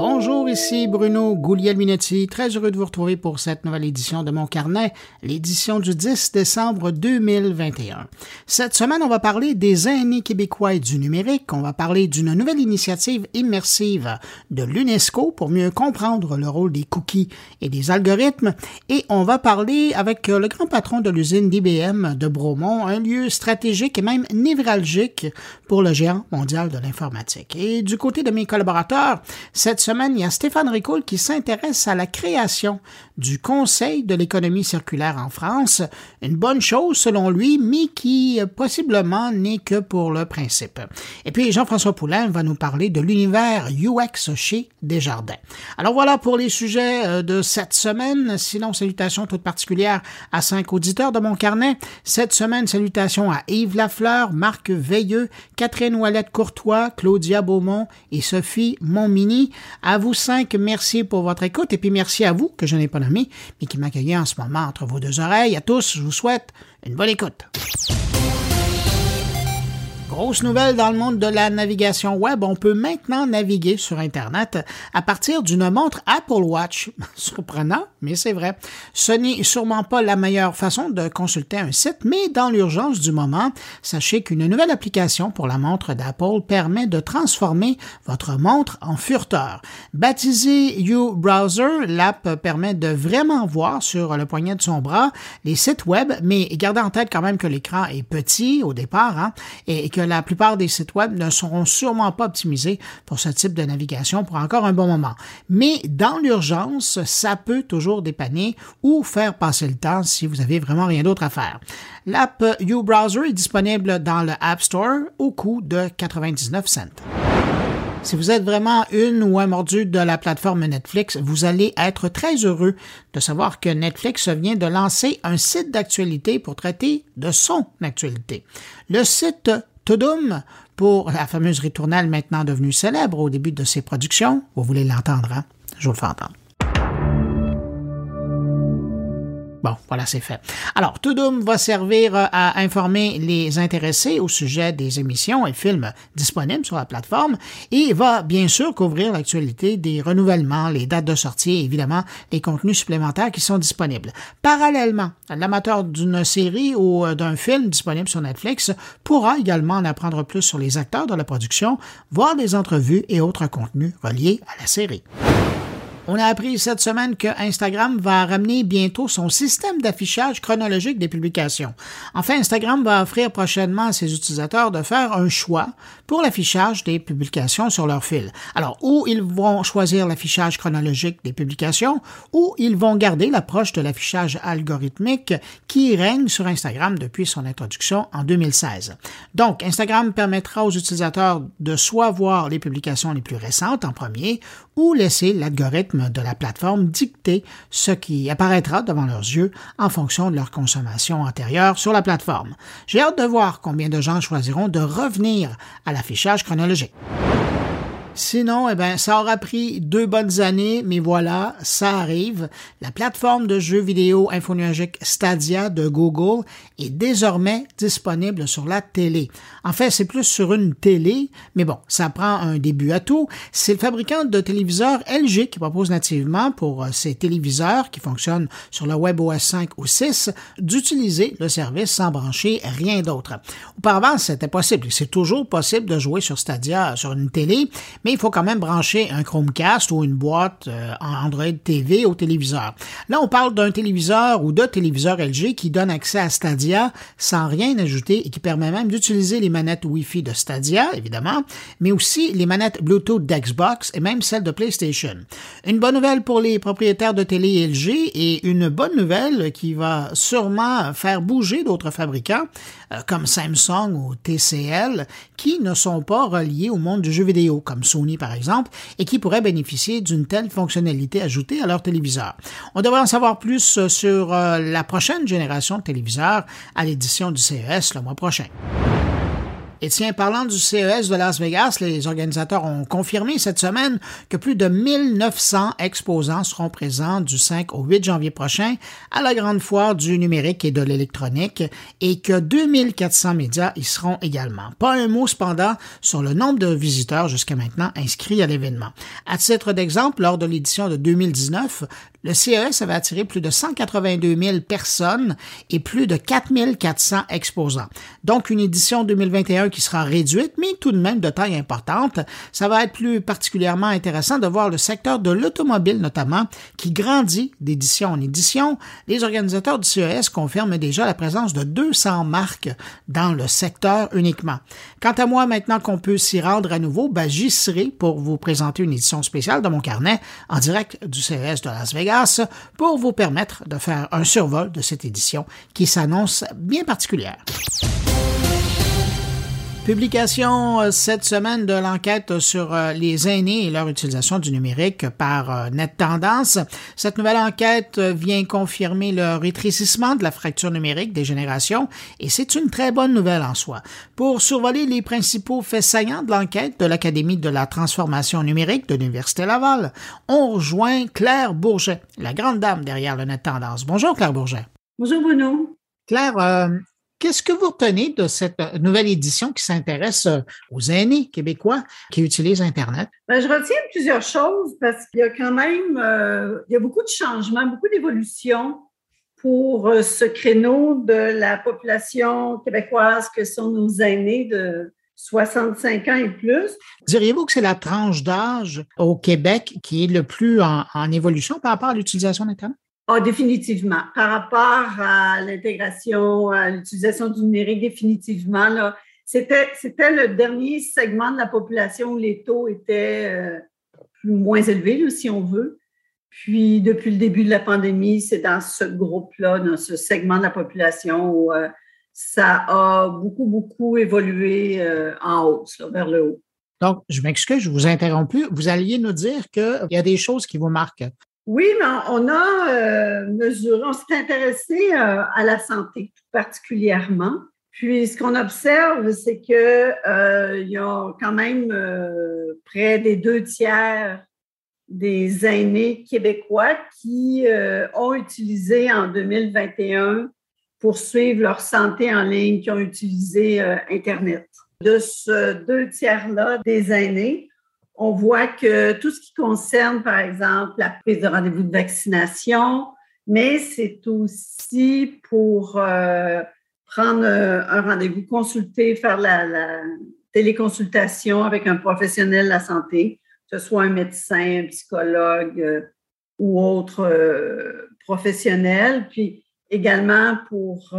Bonjour, ici Bruno Guglielminetti. Très heureux de vous retrouver pour cette nouvelle édition de mon carnet, l'édition du 10 décembre 2021. Cette semaine, on va parler des aînés québécois et du numérique. On va parler d'une nouvelle initiative immersive de l'UNESCO pour mieux comprendre le rôle des cookies et des algorithmes. Et on va parler avec le grand patron de l'usine d'IBM de Bromont, un lieu stratégique et même névralgique pour le géant mondial de l'informatique. Et du côté de mes collaborateurs, cette semaine, il y a Stéphane Ricoul qui s'intéresse à la création du Conseil de l'économie circulaire en France. Une bonne chose selon lui, mais qui possiblement n'est que pour le principe. Et puis Jean-François Poulain va nous parler de l'univers UX chez Desjardins. Alors voilà pour les sujets euh, de cette semaine. Sinon, salutations toutes particulières à cinq auditeurs de mon carnet. Cette semaine, salutations à Yves Lafleur, Marc Veilleux, Catherine Ouellette-Courtois, Claudia Beaumont et Sophie Montmini. À vous cinq, merci pour votre écoute et puis merci à vous, que je n'ai pas nommé, mais qui m'accueillez en ce moment entre vos deux oreilles. À tous, je vous souhaite une bonne écoute. Grosse nouvelle dans le monde de la navigation web, on peut maintenant naviguer sur Internet à partir d'une montre Apple Watch. Surprenant, mais c'est vrai. Ce n'est sûrement pas la meilleure façon de consulter un site, mais dans l'urgence du moment, sachez qu'une nouvelle application pour la montre d'Apple permet de transformer votre montre en furteur. Baptisé You Browser, l'app permet de vraiment voir sur le poignet de son bras les sites web, mais gardez en tête quand même que l'écran est petit au départ hein, et que la plupart des sites web ne seront sûrement pas optimisés pour ce type de navigation pour encore un bon moment. Mais dans l'urgence, ça peut toujours dépanner ou faire passer le temps si vous avez vraiment rien d'autre à faire. L'app uBrowser est disponible dans le App Store au coût de 99 cents. Si vous êtes vraiment une ou un mordu de la plateforme Netflix, vous allez être très heureux de savoir que Netflix vient de lancer un site d'actualité pour traiter de son actualité. Le site Tudum pour la fameuse ritournelle maintenant devenue célèbre au début de ses productions. Vous voulez l'entendre, hein? Je vous le fais entendre. Bon, voilà, c'est fait. Alors, Tudum va servir euh, à informer les intéressés au sujet des émissions et films disponibles sur la plateforme et va bien sûr couvrir l'actualité des renouvellements, les dates de sortie et évidemment les contenus supplémentaires qui sont disponibles. Parallèlement, l'amateur d'une série ou euh, d'un film disponible sur Netflix pourra également en apprendre plus sur les acteurs de la production, voir des entrevues et autres contenus reliés à la série. On a appris cette semaine que Instagram va ramener bientôt son système d'affichage chronologique des publications. Enfin, Instagram va offrir prochainement à ses utilisateurs de faire un choix pour l'affichage des publications sur leur fil. Alors, ou ils vont choisir l'affichage chronologique des publications, ou ils vont garder l'approche de l'affichage algorithmique qui règne sur Instagram depuis son introduction en 2016. Donc, Instagram permettra aux utilisateurs de soit voir les publications les plus récentes en premier, ou laisser l'algorithme de la plateforme dicter ce qui apparaîtra devant leurs yeux en fonction de leur consommation antérieure sur la plateforme. J'ai hâte de voir combien de gens choisiront de revenir à l'affichage chronologique. Sinon, eh ben, ça aura pris deux bonnes années, mais voilà, ça arrive. La plateforme de jeux vidéo infonuagique Stadia de Google est désormais disponible sur la télé. En fait, c'est plus sur une télé, mais bon, ça prend un début à tout. C'est le fabricant de téléviseurs LG qui propose nativement pour euh, ces téléviseurs qui fonctionnent sur le WebOS 5 ou 6 d'utiliser le service sans brancher rien d'autre. Auparavant, c'était possible. C'est toujours possible de jouer sur Stadia sur une télé, mais il faut quand même brancher un Chromecast ou une boîte euh, Android TV au téléviseur. Là, on parle d'un téléviseur ou de téléviseurs LG qui donne accès à Stadia sans rien ajouter et qui permet même d'utiliser les manettes Wi-Fi de Stadia, évidemment, mais aussi les manettes Bluetooth d'Xbox et même celles de PlayStation. Une bonne nouvelle pour les propriétaires de télé LG et une bonne nouvelle qui va sûrement faire bouger d'autres fabricants comme Samsung ou TCL qui ne sont pas reliés au monde du jeu vidéo comme Sony par exemple et qui pourraient bénéficier d'une telle fonctionnalité ajoutée à leur téléviseur. On devrait en savoir plus euh, sur euh, la prochaine génération de téléviseurs à l'édition du CES le mois prochain. Et tiens, parlant du CES de Las Vegas, les organisateurs ont confirmé cette semaine que plus de 1900 exposants seront présents du 5 au 8 janvier prochain à la grande foire du numérique et de l'électronique et que 2400 médias y seront également. Pas un mot cependant sur le nombre de visiteurs jusqu'à maintenant inscrits à l'événement. À titre d'exemple, lors de l'édition de 2019, le CES avait attiré plus de 182 000 personnes et plus de 4 400 exposants. Donc, une édition 2021 qui sera réduite, mais tout de même de taille importante. Ça va être plus particulièrement intéressant de voir le secteur de l'automobile, notamment, qui grandit d'édition en édition. Les organisateurs du CES confirment déjà la présence de 200 marques dans le secteur uniquement. Quant à moi, maintenant qu'on peut s'y rendre à nouveau, ben, j'y serai pour vous présenter une édition spéciale de mon carnet en direct du CES de Las Vegas pour vous permettre de faire un survol de cette édition qui s'annonce bien particulière. Publication euh, cette semaine de l'enquête sur euh, les aînés et leur utilisation du numérique par euh, Net Tendance. Cette nouvelle enquête vient confirmer le rétrécissement de la fracture numérique des générations et c'est une très bonne nouvelle en soi. Pour survoler les principaux faits saillants de l'enquête de l'Académie de la transformation numérique de l'Université Laval, on rejoint Claire Bourget, la grande dame derrière le Net Tendance. Bonjour Claire Bourget. Bonjour Bruno. Claire, Qu'est-ce que vous retenez de cette euh, nouvelle édition qui s'intéresse euh, aux aînés québécois qui utilisent Internet? Ben, je retiens plusieurs choses parce qu'il y a quand même euh, il y a beaucoup de changements, beaucoup d'évolutions pour ce créneau de la population québécoise que sont nos aînés de 65 ans et plus. Diriez-vous que c'est la tranche d'âge au Québec qui est le plus en, en évolution par rapport à l'utilisation d'Internet? Ah, définitivement. Par rapport à l'intégration, à l'utilisation du numérique, définitivement, c'était, le dernier segment de la population où les taux étaient euh, moins élevés, si on veut. Puis, depuis le début de la pandémie, c'est dans ce groupe-là, dans ce segment de la population où euh, ça a beaucoup, beaucoup évolué euh, en hausse, vers le haut. Donc, je m'excuse, je vous ai interrompu. Vous alliez nous dire qu'il y a des choses qui vous marquent. Oui, mais on a euh, mesuré, on s'est intéressé euh, à la santé tout particulièrement. Puis ce qu'on observe, c'est que euh, il y a quand même près des deux tiers des aînés québécois qui ont utilisé en 2021 pour suivre leur santé en ligne, qui ont utilisé Internet. De ce deux tiers-là des aînés, on voit que tout ce qui concerne, par exemple, la prise de rendez-vous de vaccination, mais c'est aussi pour euh, prendre euh, un rendez-vous, consulter, faire la, téléconsultation avec un professionnel de la santé, que ce soit un médecin, un psychologue euh, ou autre professionnel, puis également pour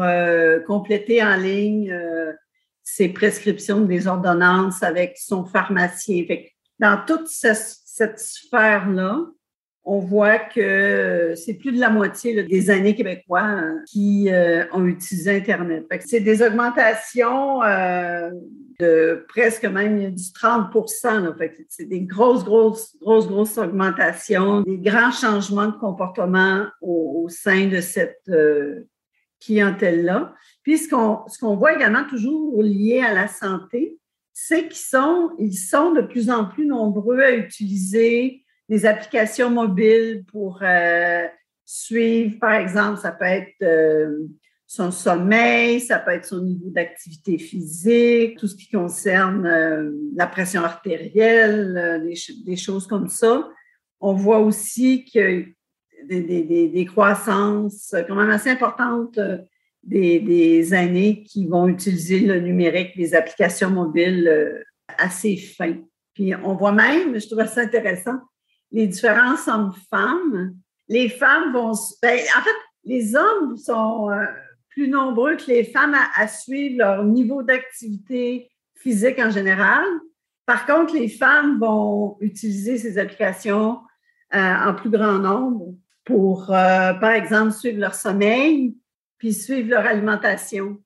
compléter en ligne ses prescriptions des ordonnances avec son pharmacien dans toute cette sphère-là, on voit que c'est plus de la moitié des années québécois hein, qui euh, ont utilisé Internet. C'est des augmentations euh, de presque même du 30% C'est des grosses, grosses, grosses, grosses augmentations, des grands changements de comportement au, sein de cette euh, clientèle-là. Puis ce qu'on voit également toujours lié à la santé, c'est qu'ils sont, ils sont de plus en plus nombreux à utiliser des applications mobiles pour euh, suivre, par exemple, ça peut être euh, son sommeil, ça peut être son niveau d'activité physique, tout ce qui concerne euh, la pression artérielle, des, choses comme ça. On voit aussi que des, des, des croissances quand même assez importantes des, des, années qui vont utiliser le numérique, les applications mobiles euh, assez fins. Puis on voit même, je trouve ça intéressant, les différences hommes-femmes. Les femmes vont... Ben, en fait, les hommes sont euh, plus nombreux que les femmes à, suivre leur niveau d'activité physique en général. Par contre, les femmes vont utiliser ces applications euh, en plus grand nombre pour, par exemple, suivre leur sommeil, puis suivre leur alimentation.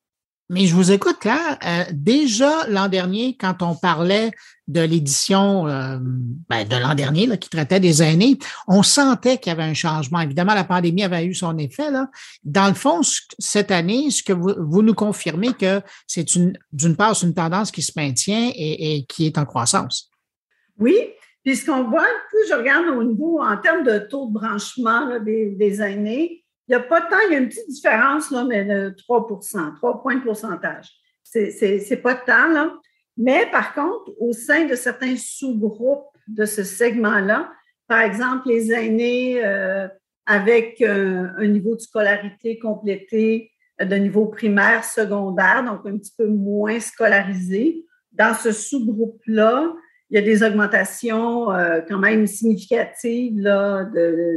Mais je vous écoute, Claire. Euh, déjà l'an dernier, quand on parlait de l'édition euh, ben, de l'an dernier là, qui traitait des aînés, on sentait qu'il y avait un changement. Évidemment, la pandémie avait eu son effet. Là. Dans le fond, cette année, ce que vous, vous nous confirmez que c'est une, d'une part, c'est une tendance qui se maintient et, et qui est en croissance. Oui, puis ce qu'on voit, je regarde au niveau en termes de taux de branchement là, des, des aînés, n'y a pas tant, il y a une petite différence, là, mais de 3 3 points de pourcentage. C'est pas tant, là. Mais par contre, au sein de certains sous-groupes de ce segment-là, par exemple, les aînés euh, avec euh, un niveau de scolarité complété euh, de niveau primaire, secondaire, donc un petit peu moins scolarisés, dans ce sous-groupe-là, il y a des augmentations quand même significatives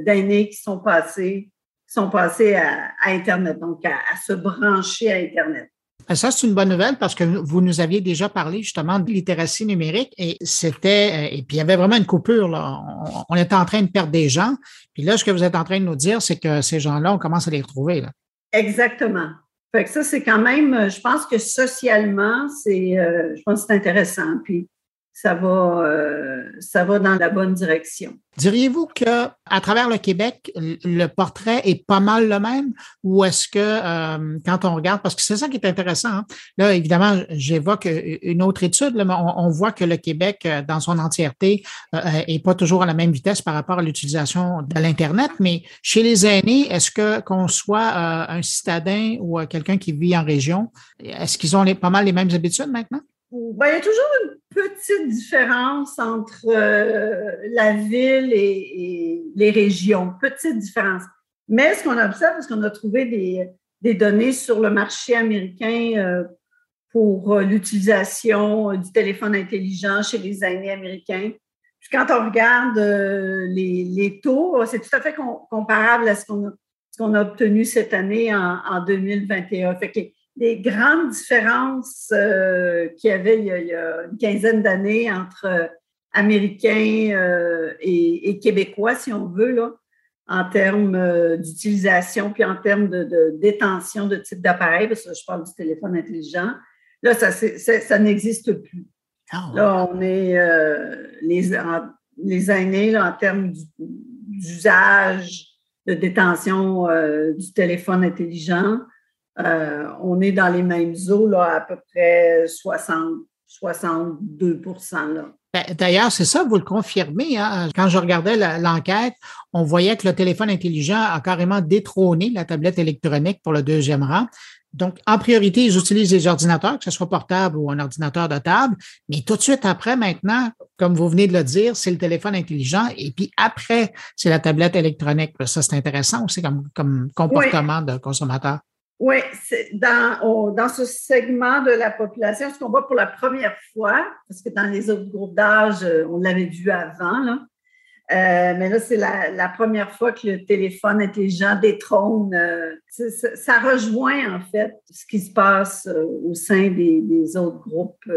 d'aînés qui sont passés sont passés à, Internet, donc à, se brancher à Internet. Ben, ça, c'est une bonne nouvelle parce que vous nous aviez déjà parlé justement de littératie numérique et c'était, euh, et puis il y avait vraiment une coupure, là. On, était en train de perdre des gens. Puis là, ce que vous êtes en train de nous dire, c'est que ces gens-là, on commence à les retrouver, là. Exactement. Fait que ça, c'est quand même, je pense que socialement, c'est, euh, je pense que c'est intéressant. Puis ça va, euh, ça va dans la bonne direction. Diriez-vous que à travers le Québec, le portrait est pas mal le même, ou est-ce que euh, quand on regarde, parce que c'est ça qui est intéressant. Hein. Là, évidemment, j'évoque une autre étude. Là, mais on, voit que le Québec, euh, dans son entièreté, est pas toujours à la même vitesse par rapport à l'utilisation de l'internet. Mais chez les aînés, est-ce que qu'on soit un citadin ou quelqu'un qui vit en région, est-ce qu'ils ont pas mal les mêmes habitudes maintenant? Ben, il y a toujours une petite différence entre euh, la ville et, les régions, petite différence. Mais ce qu'on observe, parce qu'on a trouvé des, données sur le marché américain euh, pour euh, l'utilisation du téléphone intelligent chez les aînés américains. Puis quand on regarde les, taux, c'est tout à fait comparable à ce qu'on a, obtenu cette année en, en 2021. Fait que grandes différences euh, qu'il y avait il y, a, une quinzaine d'années entre euh, Américains euh, et, Québécois, si on veut, là, en termes d'utilisation, puis en termes de, détention de type d'appareil, parce que je parle du téléphone intelligent, là, ça, ça n'existe plus. Ah, là, on est les, les aînés là, en termes d'usage, de détention du téléphone intelligent. Euh, on est dans les mêmes eaux, là, à peu près 60, 62 là. Ben, d'ailleurs, c'est ça, vous le confirmez. Hein? Quand je regardais l'enquête, on voyait que le téléphone intelligent a carrément détrôné la tablette électronique pour le deuxième rang. Donc, en priorité, ils utilisent les ordinateurs, que ce soit portable ou un ordinateur de table. Mais tout de suite après, maintenant, comme vous venez de le dire, c'est le téléphone intelligent. Et puis après, c'est la tablette électronique. Ça, c'est intéressant aussi comme, comme comportement de consommateur. Oui, dans, dans ce segment de la population, ce qu'on voit pour la première fois, parce que dans les autres groupes d'âge, euh, on l'avait vu avant, là, euh, mais là, c'est la, première fois que le téléphone intelligent détrône. Euh, ça, rejoint, en fait, ce qui se passe au sein des autres groupes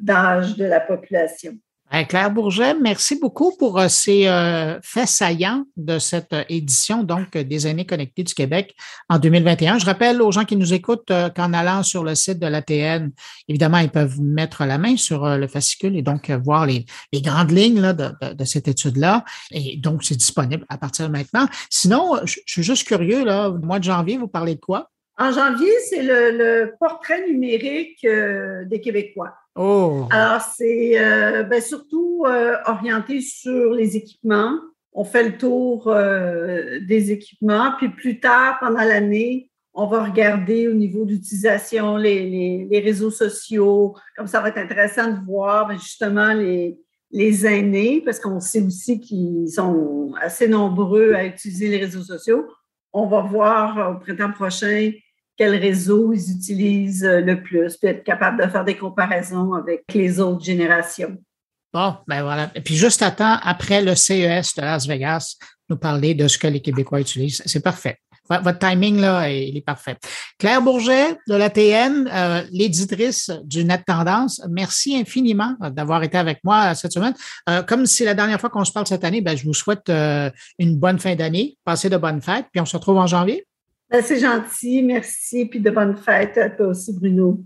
d'âge de la population. Claire Bourget, merci beaucoup pour euh, ces euh, faits saillants de cette euh, édition donc des années connectées du Québec en 2021. Je rappelle aux gens qui nous écoutent qu'en allant sur le site de l'ATN, évidemment, ils peuvent mettre la main sur le fascicule et donc voir les, grandes lignes de, cette étude-là. Et donc, c'est disponible à partir de maintenant. Sinon, je, suis juste curieux, là, mois de janvier, vous parlez de quoi? En janvier, c'est le, portrait numérique des Québécois. Oh. Alors, c'est euh, ben, surtout euh, orienté sur les équipements. On fait le tour euh, des équipements, puis plus tard, pendant l'année, on va regarder au niveau d'utilisation les, réseaux sociaux. Comme ça va être intéressant de voir ben, justement les, les aînés, parce qu'on sait aussi qu'ils sont assez nombreux à utiliser les réseaux sociaux. On va voir au printemps prochain quel réseau ils utilisent euh, le plus, puis être capable de faire des comparaisons avec les autres générations. Bon, ben voilà. Et puis juste à après le CES de Las Vegas, nous parler de ce que les Québécois utilisent. C'est parfait. Votre timing, là, il est parfait. Claire Bourget de l'ATN, euh, l'éditrice du Net Tendance, merci infiniment d'avoir été avec moi cette semaine. Euh, comme c'est la dernière fois qu'on se parle cette année, ben, je vous souhaite une bonne fin d'année, passez de bonnes fêtes, puis on se retrouve en janvier. Ben, c'est gentil, merci, puis de bonnes fêtes à toi aussi, Bruno.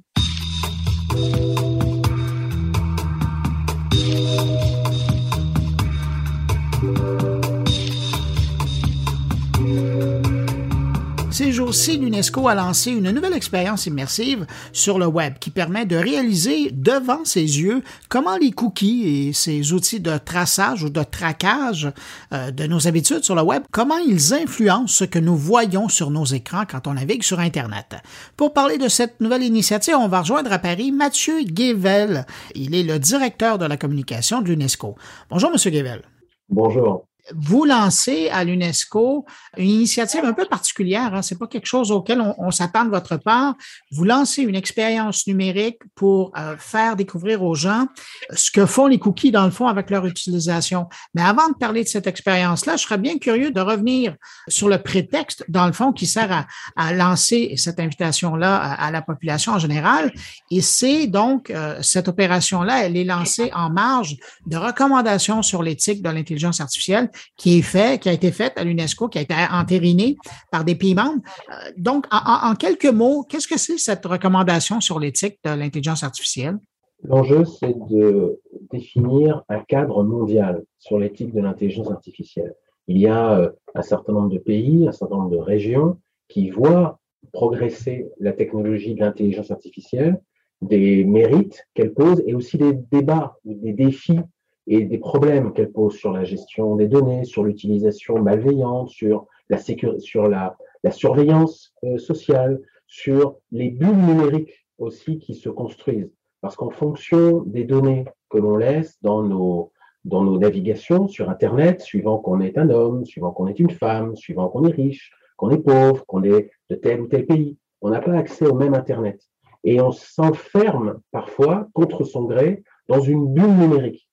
Jours-ci, l'UNESCO a lancé une nouvelle expérience immersive sur le web qui permet de réaliser devant ses yeux comment les cookies et ces outils de traçage ou de traquage euh, de nos habitudes sur le web, comment ils influencent ce que nous voyons sur nos écrans quand on navigue sur Internet. Pour parler de cette nouvelle initiative, on va rejoindre à Paris Mathieu Guével. Il est le directeur de la communication de l'UNESCO. Bonjour, Monsieur Guével. Bonjour vous lancez à l'UNESCO une initiative un peu particulière. Hein? C'est pas quelque chose auquel on, s'attend de votre part. Vous lancez une expérience numérique pour euh, faire découvrir aux gens ce que font les cookies dans le fond avec leur utilisation. Mais avant de parler de cette expérience-là, je serais bien curieux de revenir sur le prétexte dans le fond qui sert à, lancer cette invitation-là à, la population en général. Et c'est donc euh, cette opération-là, elle est lancée en marge de recommandations sur l'éthique de l'intelligence artificielle qui est fait, qui a été faite à l'UNESCO, qui a été entérinée par des pays membres. Euh, donc, en, quelques mots, qu'est-ce que c'est cette recommandation sur l'éthique de l'intelligence artificielle? L'enjeu, c'est de définir un cadre mondial sur l'éthique de l'intelligence artificielle. Il y a euh, un certain nombre de pays, un certain nombre de régions qui voient progresser la technologie de l'intelligence artificielle, des mérites qu'elle pose et aussi des débats ou des défis et des problèmes qu'elle pose sur la gestion des données, sur l'utilisation malveillante, sur la, sur la, la surveillance euh, sociale, sur les bulles numériques aussi qui se construisent. Parce qu'en fonction des données que l'on laisse dans nos, dans nos navigations sur Internet, suivant qu'on est un homme, suivant qu'on est une femme, suivant qu'on est riche, qu'on est pauvre, qu'on est de tel ou tel pays, on n'a pas accès au même Internet. Et on s'enferme parfois, contre son gré, dans une bulle numérique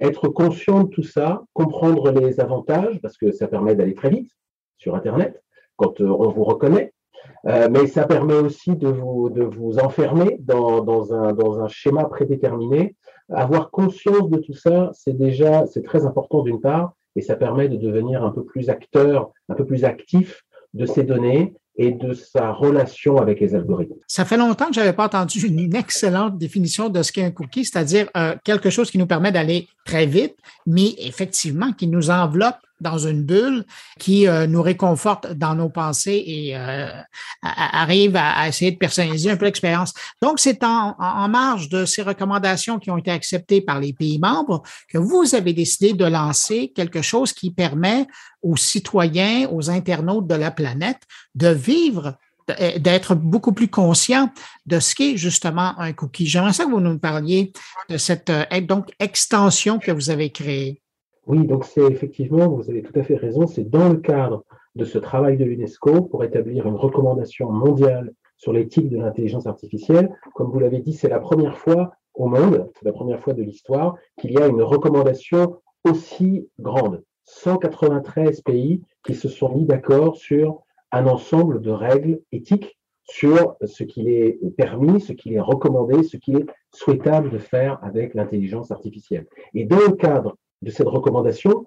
être conscient de tout ça, comprendre les avantages, parce que ça permet d'aller très vite sur Internet, quand euh, on vous reconnaît, euh, mais ça permet aussi de vous, de vous enfermer dans, dans, un, dans un schéma prédéterminé. Avoir conscience de tout ça, c'est déjà, c'est très important d'une part, et ça permet de devenir un peu plus acteur, un peu plus actif de ces données et de sa relation avec les algorithmes. Ça fait longtemps que je n'avais pas entendu une excellente définition de ce qu'est un cookie, c'est-à-dire euh, quelque chose qui nous permet d'aller très vite, mais effectivement qui nous enveloppe dans une bulle qui euh, nous réconforte dans nos pensées et euh, arrive à, essayer de personnaliser un peu l'expérience. Donc, c'est en, en, marge de ces recommandations qui ont été acceptées par les pays membres que vous avez décidé de lancer quelque chose qui permet aux citoyens, aux internautes de la planète de vivre d'être beaucoup plus conscients de ce qu'est justement un cookie. J'aimerais ça que vous nous parliez de cette euh, donc extension que vous avez créée. Oui, donc c'est effectivement, vous avez tout à fait raison, c'est dans le cadre de ce travail de l'UNESCO pour établir une recommandation mondiale sur l'éthique de l'intelligence artificielle. Comme vous l'avez dit, c'est la première fois au monde, c'est la première fois de l'histoire qu'il y a une recommandation aussi grande. 193 pays qui se sont mis d'accord sur un ensemble de règles éthiques sur ce qu'il est permis, ce qu'il est recommandé, ce qu'il est souhaitable de faire avec l'intelligence artificielle. Et dans le cadre de cette recommandation,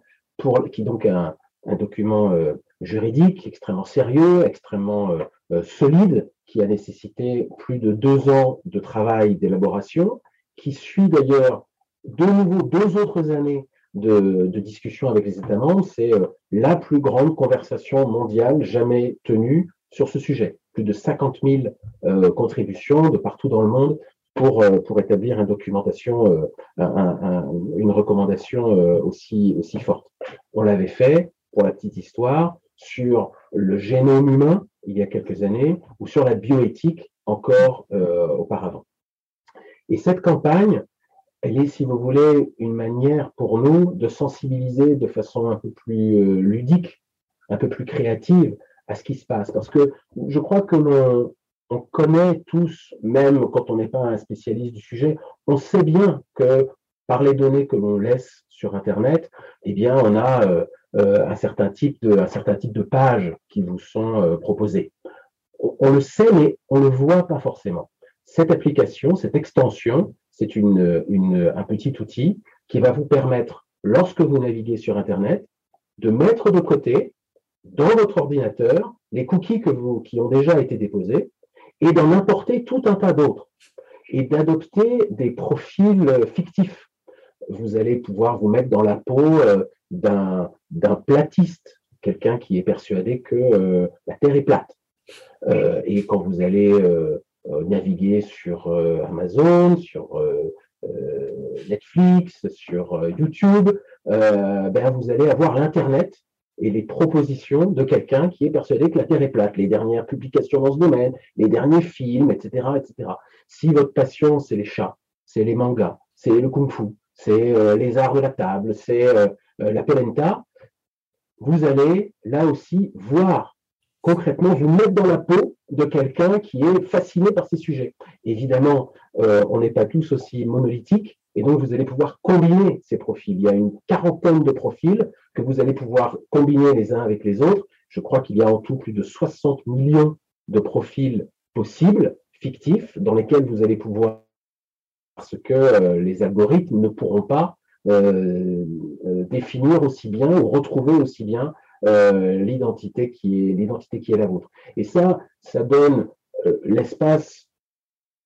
qui est donc un, un document euh, juridique extrêmement sérieux, extrêmement euh, euh, solide, qui a nécessité plus de deux ans de travail d'élaboration, qui suit d'ailleurs de nouveau deux autres années de, de discussion avec les États membres. C'est la plus grande conversation mondiale jamais tenue sur ce sujet. Plus de 50 000 contributions de partout dans le monde pour, euh, pour établir une documentation, euh, un, une recommandation euh, aussi, aussi forte. On l'avait fait, pour la petite histoire, sur le génome humain il y a quelques années ou sur la bioéthique encore auparavant. Et cette campagne, elle est, si vous voulez, une manière pour nous de sensibiliser de façon un peu plus ludique, un peu plus créative à ce qui se passe. Parce que je crois que l'on on connaît tous, même quand on n'est pas un spécialiste du sujet, on sait bien que par les données que l'on laisse sur Internet, eh bien, on a euh, euh, un, certain type de, un certain type de pages qui vous sont euh, proposées. On, le sait, mais on ne le voit pas forcément. Cette application, cette extension, c'est une, une, un petit outil qui va vous permettre, lorsque vous naviguez sur Internet, de mettre de côté dans votre ordinateur les cookies qui ont déjà été déposés et d'en importer tout un tas d'autres et d'adopter des profils fictifs. Vous allez pouvoir vous mettre dans la peau euh, d'un platiste, quelqu'un qui est persuadé que euh, la Terre est plate. Euh, et quand vous allez naviguer sur Amazon, sur Netflix, sur YouTube, ben vous allez avoir l'Internet et les propositions de quelqu'un qui est persuadé que la Terre est plate, les dernières publications dans ce domaine, les derniers films, etc. etc. Si votre passion, c'est les chats, c'est les mangas, c'est le kung-fu, c'est euh, les arts de la table, c'est euh, euh, la polenta, vous allez là aussi voir concrètement, vous mettre dans la peau de quelqu'un qui est fasciné par ces sujets. Évidemment, on n'est pas tous aussi monolithiques, et donc vous allez pouvoir combiner ces profils. Il y a une quarantaine de profils que vous allez pouvoir combiner les uns avec les autres. Je crois qu'il y a en tout plus de 60 millions de profils possibles, fictifs, dans lesquels vous allez pouvoir, parce que euh, les algorithmes ne pourront pas euh, euh, définir aussi bien ou retrouver aussi bien l'identité qui est l'identité qui est la vôtre. Et ça, ça donne l'espace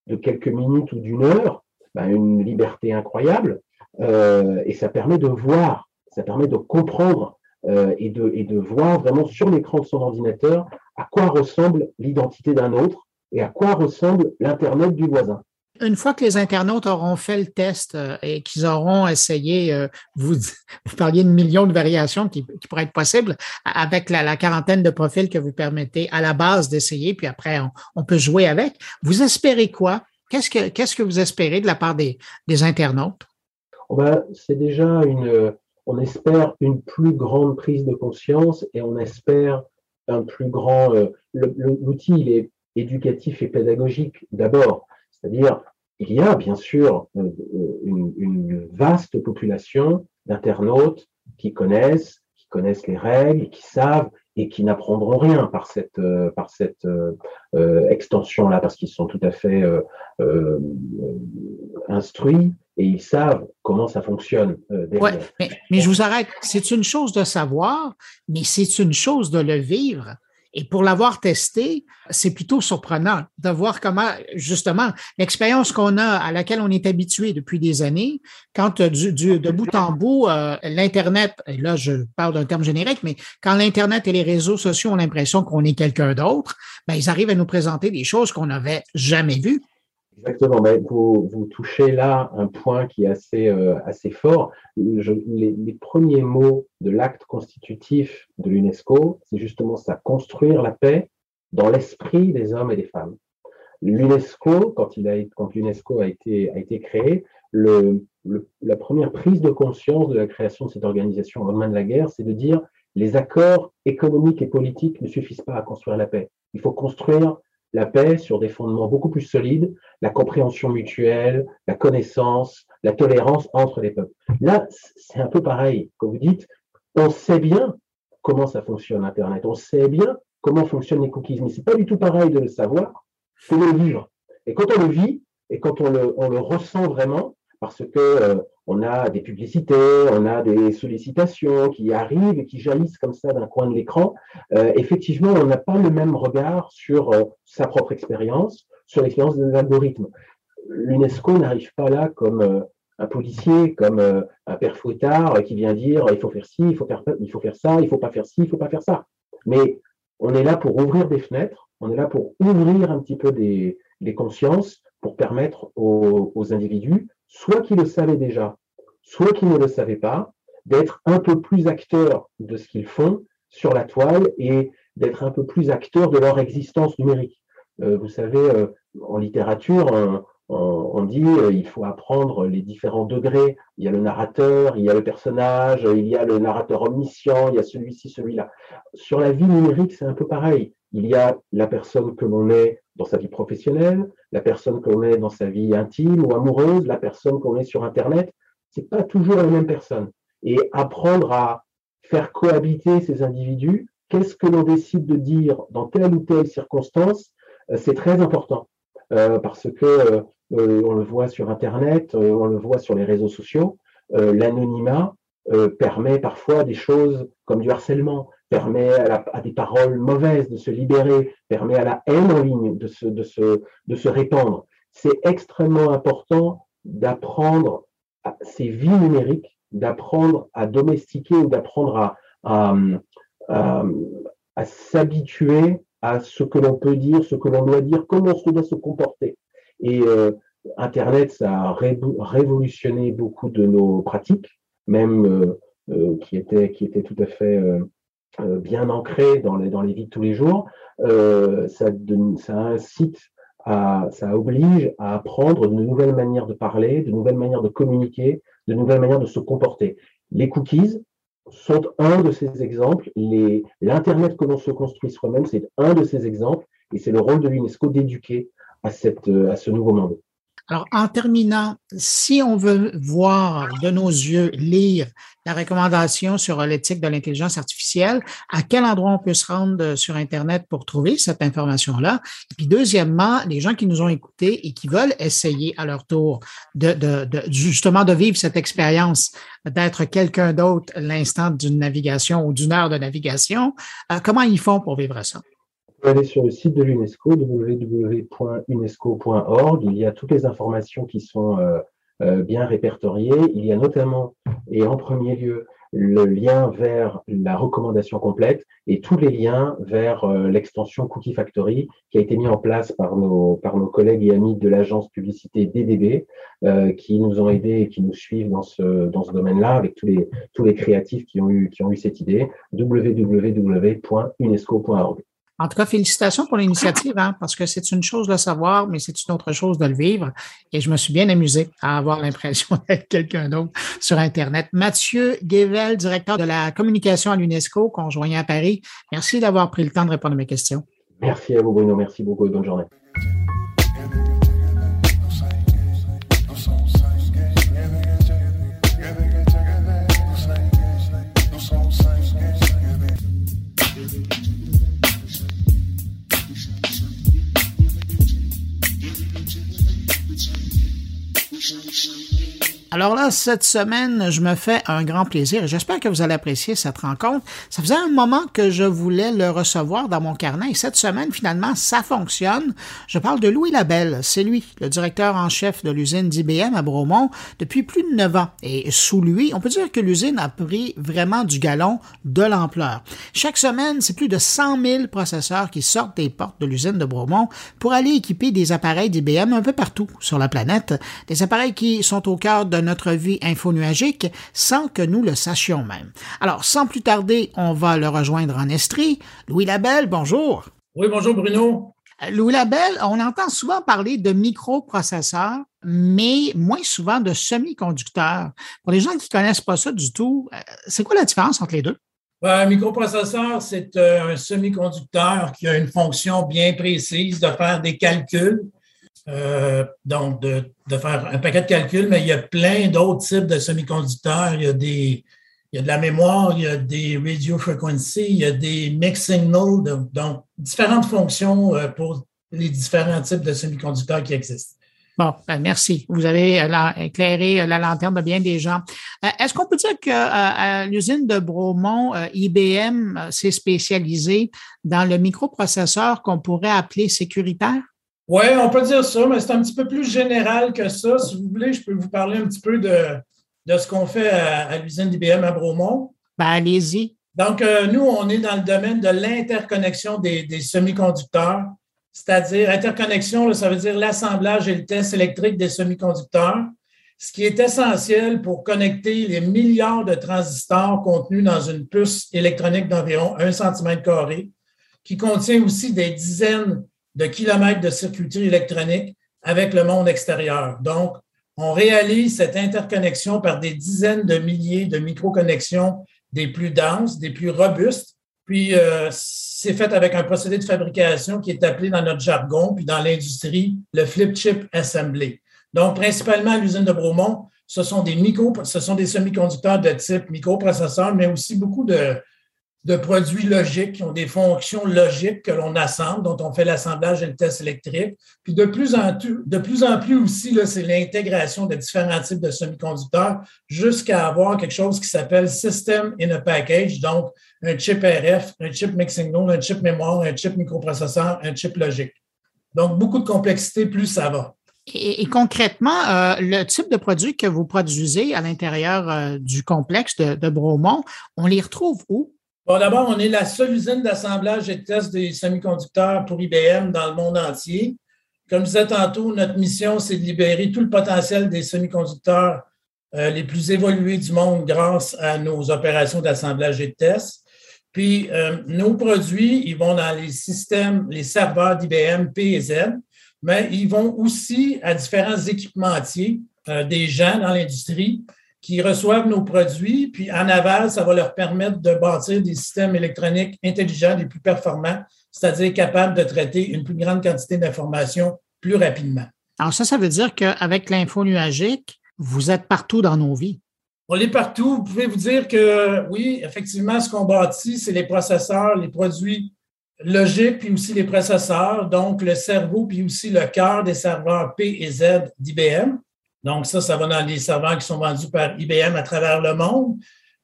de quelques minutes ou d'une heure, ben, une liberté incroyable, et ça permet de voir ça permet de comprendre euh, et de voir vraiment sur l'écran de son ordinateur à quoi ressemble l'identité d'un autre et à quoi ressemble l'Internet du voisin. Une fois que les internautes auront fait le test euh, et qu'ils auront essayé, euh, vous, parliez de millions de variations qui, pourraient être possibles avec la, quarantaine de profils que vous permettez à la base d'essayer, puis après on, peut jouer avec. Vous espérez quoi? Qu'est-ce que, que vous espérez de la part des, des internautes? Oh ben, c'est déjà une, on espère une plus grande prise de conscience et on espère un plus grand. Euh, l'outil, il est éducatif et pédagogique d'abord, c'est-à-dire il y a bien sûr euh, une, vaste population d'internautes qui connaissent, qui connaissent les règles, qui savent et qui n'apprendront rien par cette euh, par cette extension là parce qu'ils sont tout à fait instruits et ils savent comment ça fonctionne. Euh, mais, je vous arrête. C'est une chose de savoir, mais c'est une chose de le vivre. Et pour l'avoir testé, c'est plutôt surprenant de voir comment, justement, l'expérience qu'on a, à laquelle on est habitué depuis des années, quand euh, de bout en bout, euh, l'Internet, et là je parle d'un terme générique, mais quand l'Internet et les réseaux sociaux ont l'impression qu'on est quelqu'un d'autre, ben, ils arrivent à nous présenter des choses qu'on n'avait jamais vues. Exactement, mais vous, vous, touchez là un point qui est assez, euh, assez fort. les, premiers mots de l'acte constitutif de l'UNESCO, c'est justement ça, construire la paix dans l'esprit des hommes et des femmes. L'UNESCO, quand, il a, quand l'UNESCO a été, a été créé, le, la première prise de conscience de la création de cette organisation au lendemain de la guerre, c'est de dire les accords économiques et politiques ne suffisent pas à construire la paix. Il faut construire la paix sur des fondements beaucoup plus solides, la compréhension mutuelle, la connaissance, la tolérance entre les peuples. Là, c'est un peu pareil. Quand vous dites, on sait bien comment ça fonctionne Internet, on sait bien comment fonctionnent les cookies, mais c'est pas du tout pareil de le savoir que de le vivre. Et quand on le vit et quand on le, on le ressent vraiment, parce que euh, on a des publicités, on a des sollicitations qui arrivent et qui jaillissent comme ça d'un coin de l'écran. Euh, effectivement, on n'a pas le même regard sur euh, sa propre expérience, sur l'expérience des algorithmes. L'UNESCO n'arrive pas là comme un policier, comme un père fouettard qui vient dire il faut faire ci, il faut faire, il faut faire ça, il faut pas faire ci, il faut pas faire ça. Mais on est là pour ouvrir des fenêtres, on est là pour ouvrir un petit peu des, des consciences pour permettre aux, individus soit qu'ils le savaient déjà, soit qu'ils ne le savaient pas, d'être un peu plus acteurs de ce qu'ils font sur la toile et d'être un peu plus acteurs de leur existence numérique. Euh, vous savez, euh, en littérature, on, dit euh, il faut apprendre les différents degrés. Il y a le narrateur, il y a le personnage, il y a le narrateur omniscient, il y a celui-ci, celui-là. Sur la vie numérique, c'est un peu pareil. Il y a la personne que l'on est dans sa vie professionnelle, la personne qu'on est dans sa vie intime ou amoureuse, la personne qu'on est sur Internet, c'est pas toujours la même personne. Et apprendre à faire cohabiter ces individus, qu'est-ce que l'on décide de dire dans telle ou telle circonstance, euh, c'est très important euh, parce que euh, on le voit sur Internet, on le voit sur les réseaux sociaux, l'anonymat permet parfois des choses comme du harcèlement, permet à, des paroles mauvaises de se libérer, permet à la haine en ligne de se, de se, de se répandre. C'est extrêmement important d'apprendre ces vies numériques, d'apprendre à domestiquer ou d'apprendre à, à, s'habituer à ce que l'on peut dire, ce que l'on doit dire, comment on doit se comporter. Et euh, Internet, ça a révolutionné beaucoup de nos pratiques, même euh, euh, qui, étaient, qui étaient tout à fait bien ancrées dans les, dans les vies de tous les jours. ça, ça incite ça oblige à apprendre de nouvelles manières de parler, de nouvelles manières de communiquer, de nouvelles manières de se comporter. Les cookies sont un de ces exemples. L'Internet que l'on se construit soi-même, c'est un de ces exemples, et c'est le rôle de l'UNESCO d'éduquer à, à ce nouveau monde. Alors, en terminant, si on veut voir de nos yeux, lire la recommandation sur l'éthique de l'intelligence artificielle, à quel endroit on peut se rendre sur Internet pour trouver cette information-là? Et puis, deuxièmement, les gens qui nous ont écoutés et qui veulent essayer à leur tour de, justement de vivre cette expérience, d'être quelqu'un d'autre l'instant d'une navigation ou d'une heure de navigation, euh, comment ils font pour vivre ça? Pouvez aller sur le site de l'UNESCO, www.unesco.org. Il y a toutes les informations qui sont euh, euh, bien répertoriées. Il y a notamment, et en premier lieu, le lien vers la recommandation complète et tous les liens vers euh, l'extension Cookie Factory qui a été mis en place par nos, par nos collègues et amis de l'agence publicité DDB qui nous ont aidés et qui nous suivent dans ce, dans ce domaine-là avec tous les, tous les créatifs qui ont eu, qui ont eu cette idée www.unesco.org. En tout cas, félicitations pour l'initiative, hein, parce que c'est une chose de savoir, mais c'est une autre chose de le vivre. Et je me suis bien amusé à avoir l'impression d'être quelqu'un d'autre sur Internet. Mathieu Guével, directeur de la communication à l'UNESCO, conjoint à Paris. Merci d'avoir pris le temps de répondre à mes questions. Merci à vous, Bruno. Merci beaucoup et bonne journée. Thank you. Alors là, cette semaine, je me fais un grand plaisir et j'espère que vous allez apprécier cette rencontre. Ça faisait un moment que je voulais le recevoir dans mon carnet et cette semaine, finalement, ça fonctionne. Je parle de Louis Labelle. C'est lui, le directeur en chef de l'usine d'IBM à Bromont depuis plus de neuf ans. Et sous lui, on peut dire que l'usine a pris vraiment du galon de l'ampleur. Chaque semaine, c'est plus de 100 000 processeurs qui sortent des portes de l'usine de Bromont pour aller équiper des appareils d'IBM un peu partout sur la planète. Des appareils qui sont au cœur de notre vie infonuagique sans que nous le sachions même. Alors, sans plus tarder, on va le rejoindre en Estrie. Louis Labelle, bonjour. Oui, bonjour Bruno. Euh, Louis Labelle, on entend souvent parler de microprocesseurs, mais moins souvent de semi-conducteurs. Pour les gens qui ne connaissent pas ça du tout, euh, c'est quoi la différence entre les deux? Ben, un microprocesseur, c'est euh, un semi-conducteur qui a une fonction bien précise de faire des calculs euh, donc, de, faire un paquet de calculs, mais il y a plein d'autres types de semi-conducteurs. Il y a des, il y a de la mémoire, il y a des radio frequency, il y a des mix signals, donc différentes fonctions euh, pour les différents types de semi-conducteurs qui existent. Bon, ben merci. Vous avez euh, éclairé la lanterne de bien des gens. Est-ce qu'on peut dire que l'usine de Bromont, IBM s'est spécialisée dans le microprocesseur qu'on pourrait appeler sécuritaire? Oui, on peut dire ça, mais c'est un petit peu plus général que ça. Si vous voulez, je peux vous parler un petit peu de, de ce qu'on fait à, l'usine d'IBM à Bromont. Ben, allez-y. Donc, euh, nous, on est dans le domaine de l'interconnexion des, des semi-conducteurs, c'est-à-dire interconnexion, ça veut dire l'assemblage et le test électrique des semi-conducteurs, ce qui est essentiel pour connecter les milliards de transistors contenus dans une puce électronique d'environ 1 cm, qui contient aussi des dizaines de kilomètres de circuiterie électronique avec le monde extérieur. Donc, on réalise cette interconnexion par des dizaines de milliers de micro-connexions des plus denses, des plus robustes. Puis, euh, c'est fait avec un procédé de fabrication qui est appelé dans notre jargon, puis dans l'industrie, le flip chip assembly. Donc, principalement à l'usine de Bromont, ce sont des micro, ce sont des semi-conducteurs de type microprocesseur, mais aussi beaucoup de, de produits logiques qui ont des fonctions logiques que l'on assemble, dont on fait l'assemblage et le test électrique. Puis de plus en, de plus, en plus aussi, c'est l'intégration de différents types de semi-conducteurs jusqu'à avoir quelque chose qui s'appelle System in a Package, donc un chip RF, un chip mixing node, un chip mémoire, un chip microprocesseur, un chip logique. Donc, beaucoup de complexité, plus ça va. Et, concrètement, euh, le type de produits que vous produisez à l'intérieur euh, du complexe de, de Bromont, on les retrouve où? Bon, d'abord, on est la seule usine d'assemblage et de test des semi-conducteurs pour IBM dans le monde entier. Comme je disais tantôt, notre mission, c'est de libérer tout le potentiel des semi-conducteurs euh, les plus évolués du monde grâce à nos opérations d'assemblage et de test. Puis, euh, nos produits, ils vont dans les systèmes, les serveurs d'IBM P et Z, mais ils vont aussi à différents équipementiers, euh, des gens dans l'industrie qui reçoivent nos produits, puis en aval, ça va leur permettre de bâtir des systèmes électroniques intelligents les plus performants, c'est-à-dire capables de traiter une plus grande quantité d'informations plus rapidement. Alors ça, ça veut dire qu'avec l'info nuagique, vous êtes partout dans nos vies. On est partout. Vous pouvez vous dire que oui, effectivement, ce qu'on bâtit, c'est les processeurs, les produits logiques, puis aussi les processeurs, donc le cerveau, puis aussi le cœur des serveurs P et Z d'IBM. Donc, ça, ça va dans les serveurs qui sont vendus par IBM à travers le monde,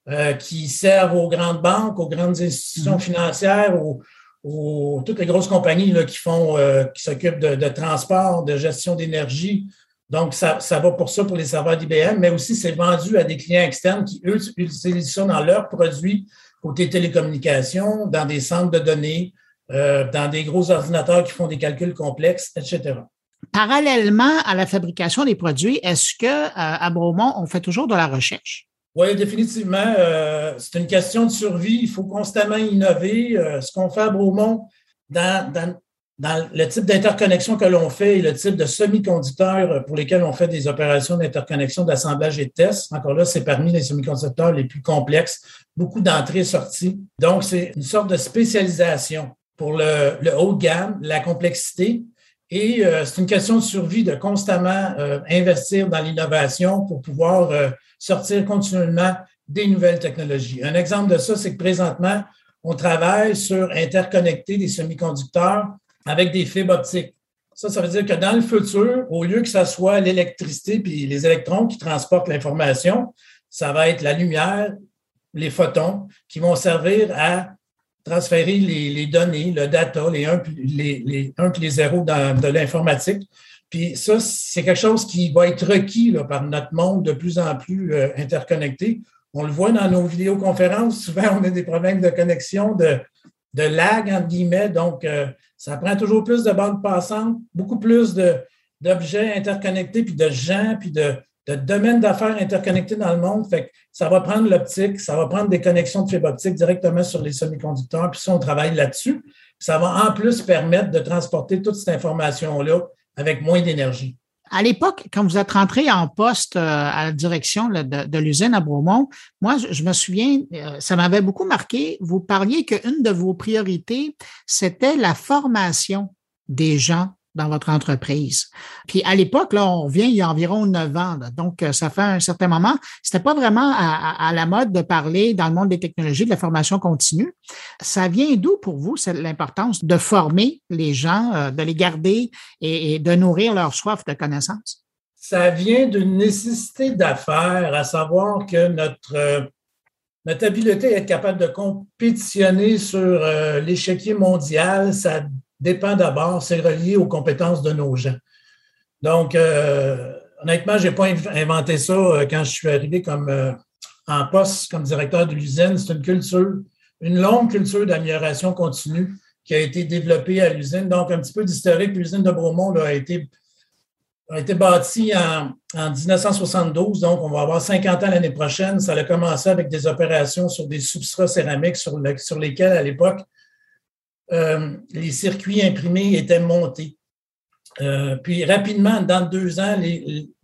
euh, qui servent aux grandes banques, aux grandes institutions mhm. financières, aux, toutes les grosses compagnies là, qui font, euh, qui s'occupent de, transport, de gestion d'énergie. Donc, ça, ça, va pour ça pour les serveurs d'IBM, mais aussi c'est vendu à des clients externes qui, eux, utilisent ça dans leurs produits côté télécommunications, dans des centres de données, euh, dans des gros ordinateurs qui font des calculs complexes, etc. Parallèlement à la fabrication des produits, est-ce que euh, à Bromont, on fait toujours de la recherche? Oui, définitivement. Euh, c'est une question de survie. Il faut constamment innover. Euh, ce qu'on fait à Bromont, dans, le type d'interconnexion que l'on fait et le type de semi-conducteurs pour lesquels on fait des opérations d'interconnexion, d'assemblage et de test, encore là, c'est parmi les semi-conducteurs les plus complexes, beaucoup d'entrées et sorties. Donc, c'est une sorte de spécialisation pour le, le haut de gamme, la complexité, et euh, c'est une question de survie de constamment euh, investir dans l'innovation pour pouvoir euh, sortir continuellement des nouvelles technologies. Un exemple de ça, c'est que présentement, on travaille sur interconnecter des semi-conducteurs avec des fibres optiques. Ça, ça veut dire que dans le futur, au lieu que ce soit l'électricité puis les électrons qui transportent l'information, ça va être la lumière, les photons qui vont servir à transférer les, données, le data, les 1 les, les, un, les 0 dans, de l'informatique. Puis ça, c'est quelque chose qui va être requis là, par notre monde de plus en plus euh, interconnecté. On le voit dans nos vidéoconférences, souvent on a des problèmes de connexion, de, de lag, entre guillemets. Donc, euh, ça prend toujours plus de bandes passantes, beaucoup plus d'objets interconnectés, puis de gens, puis de, de domaines d'affaires interconnectés dans le monde. Fait que ça va prendre l'optique, ça va prendre des connexions de fibre optique directement sur les semi-conducteurs, puis ça, on travaille là-dessus. Ça va en plus permettre de transporter toute cette information-là avec moins d'énergie. À l'époque, quand vous êtes rentré en poste euh, à la direction de, l'usine à Bromont, moi, je, me souviens, euh, ça m'avait beaucoup marqué. Vous parliez qu'une de vos priorités, c'était la formation des gens dans votre entreprise. Puis à l'époque, là, on vient il y a environ neuf ans, donc euh, ça fait un certain moment. C'était pas vraiment à, la mode de parler dans le monde des technologies de la formation continue. Ça vient d'où pour vous l'importance de former les gens, euh, de les garder et, de nourrir leur soif de connaissances? Ça vient d'une nécessité d'affaires, à savoir que notre euh, habileté à être capable de compétitionner sur l'échiquier mondial, ça dépend d'abord, c'est relié aux compétences de nos gens. Donc, euh, honnêtement, je n'ai pas inventé ça euh, quand je suis arrivé comme euh, en poste comme directeur de l'usine. C'est une culture, une longue culture d'amélioration continue qui a été développée à l'usine. Donc, un petit peu d'historique, l'usine de Bromont a, été, a été bâtie en, en, 1972, donc on va avoir 50 ans l'année prochaine. Ça a commencé avec des opérations sur des substrats céramiques sur lesquels, à l'époque, euh, les circuits imprimés étaient montés. Euh, puis rapidement, dans deux ans,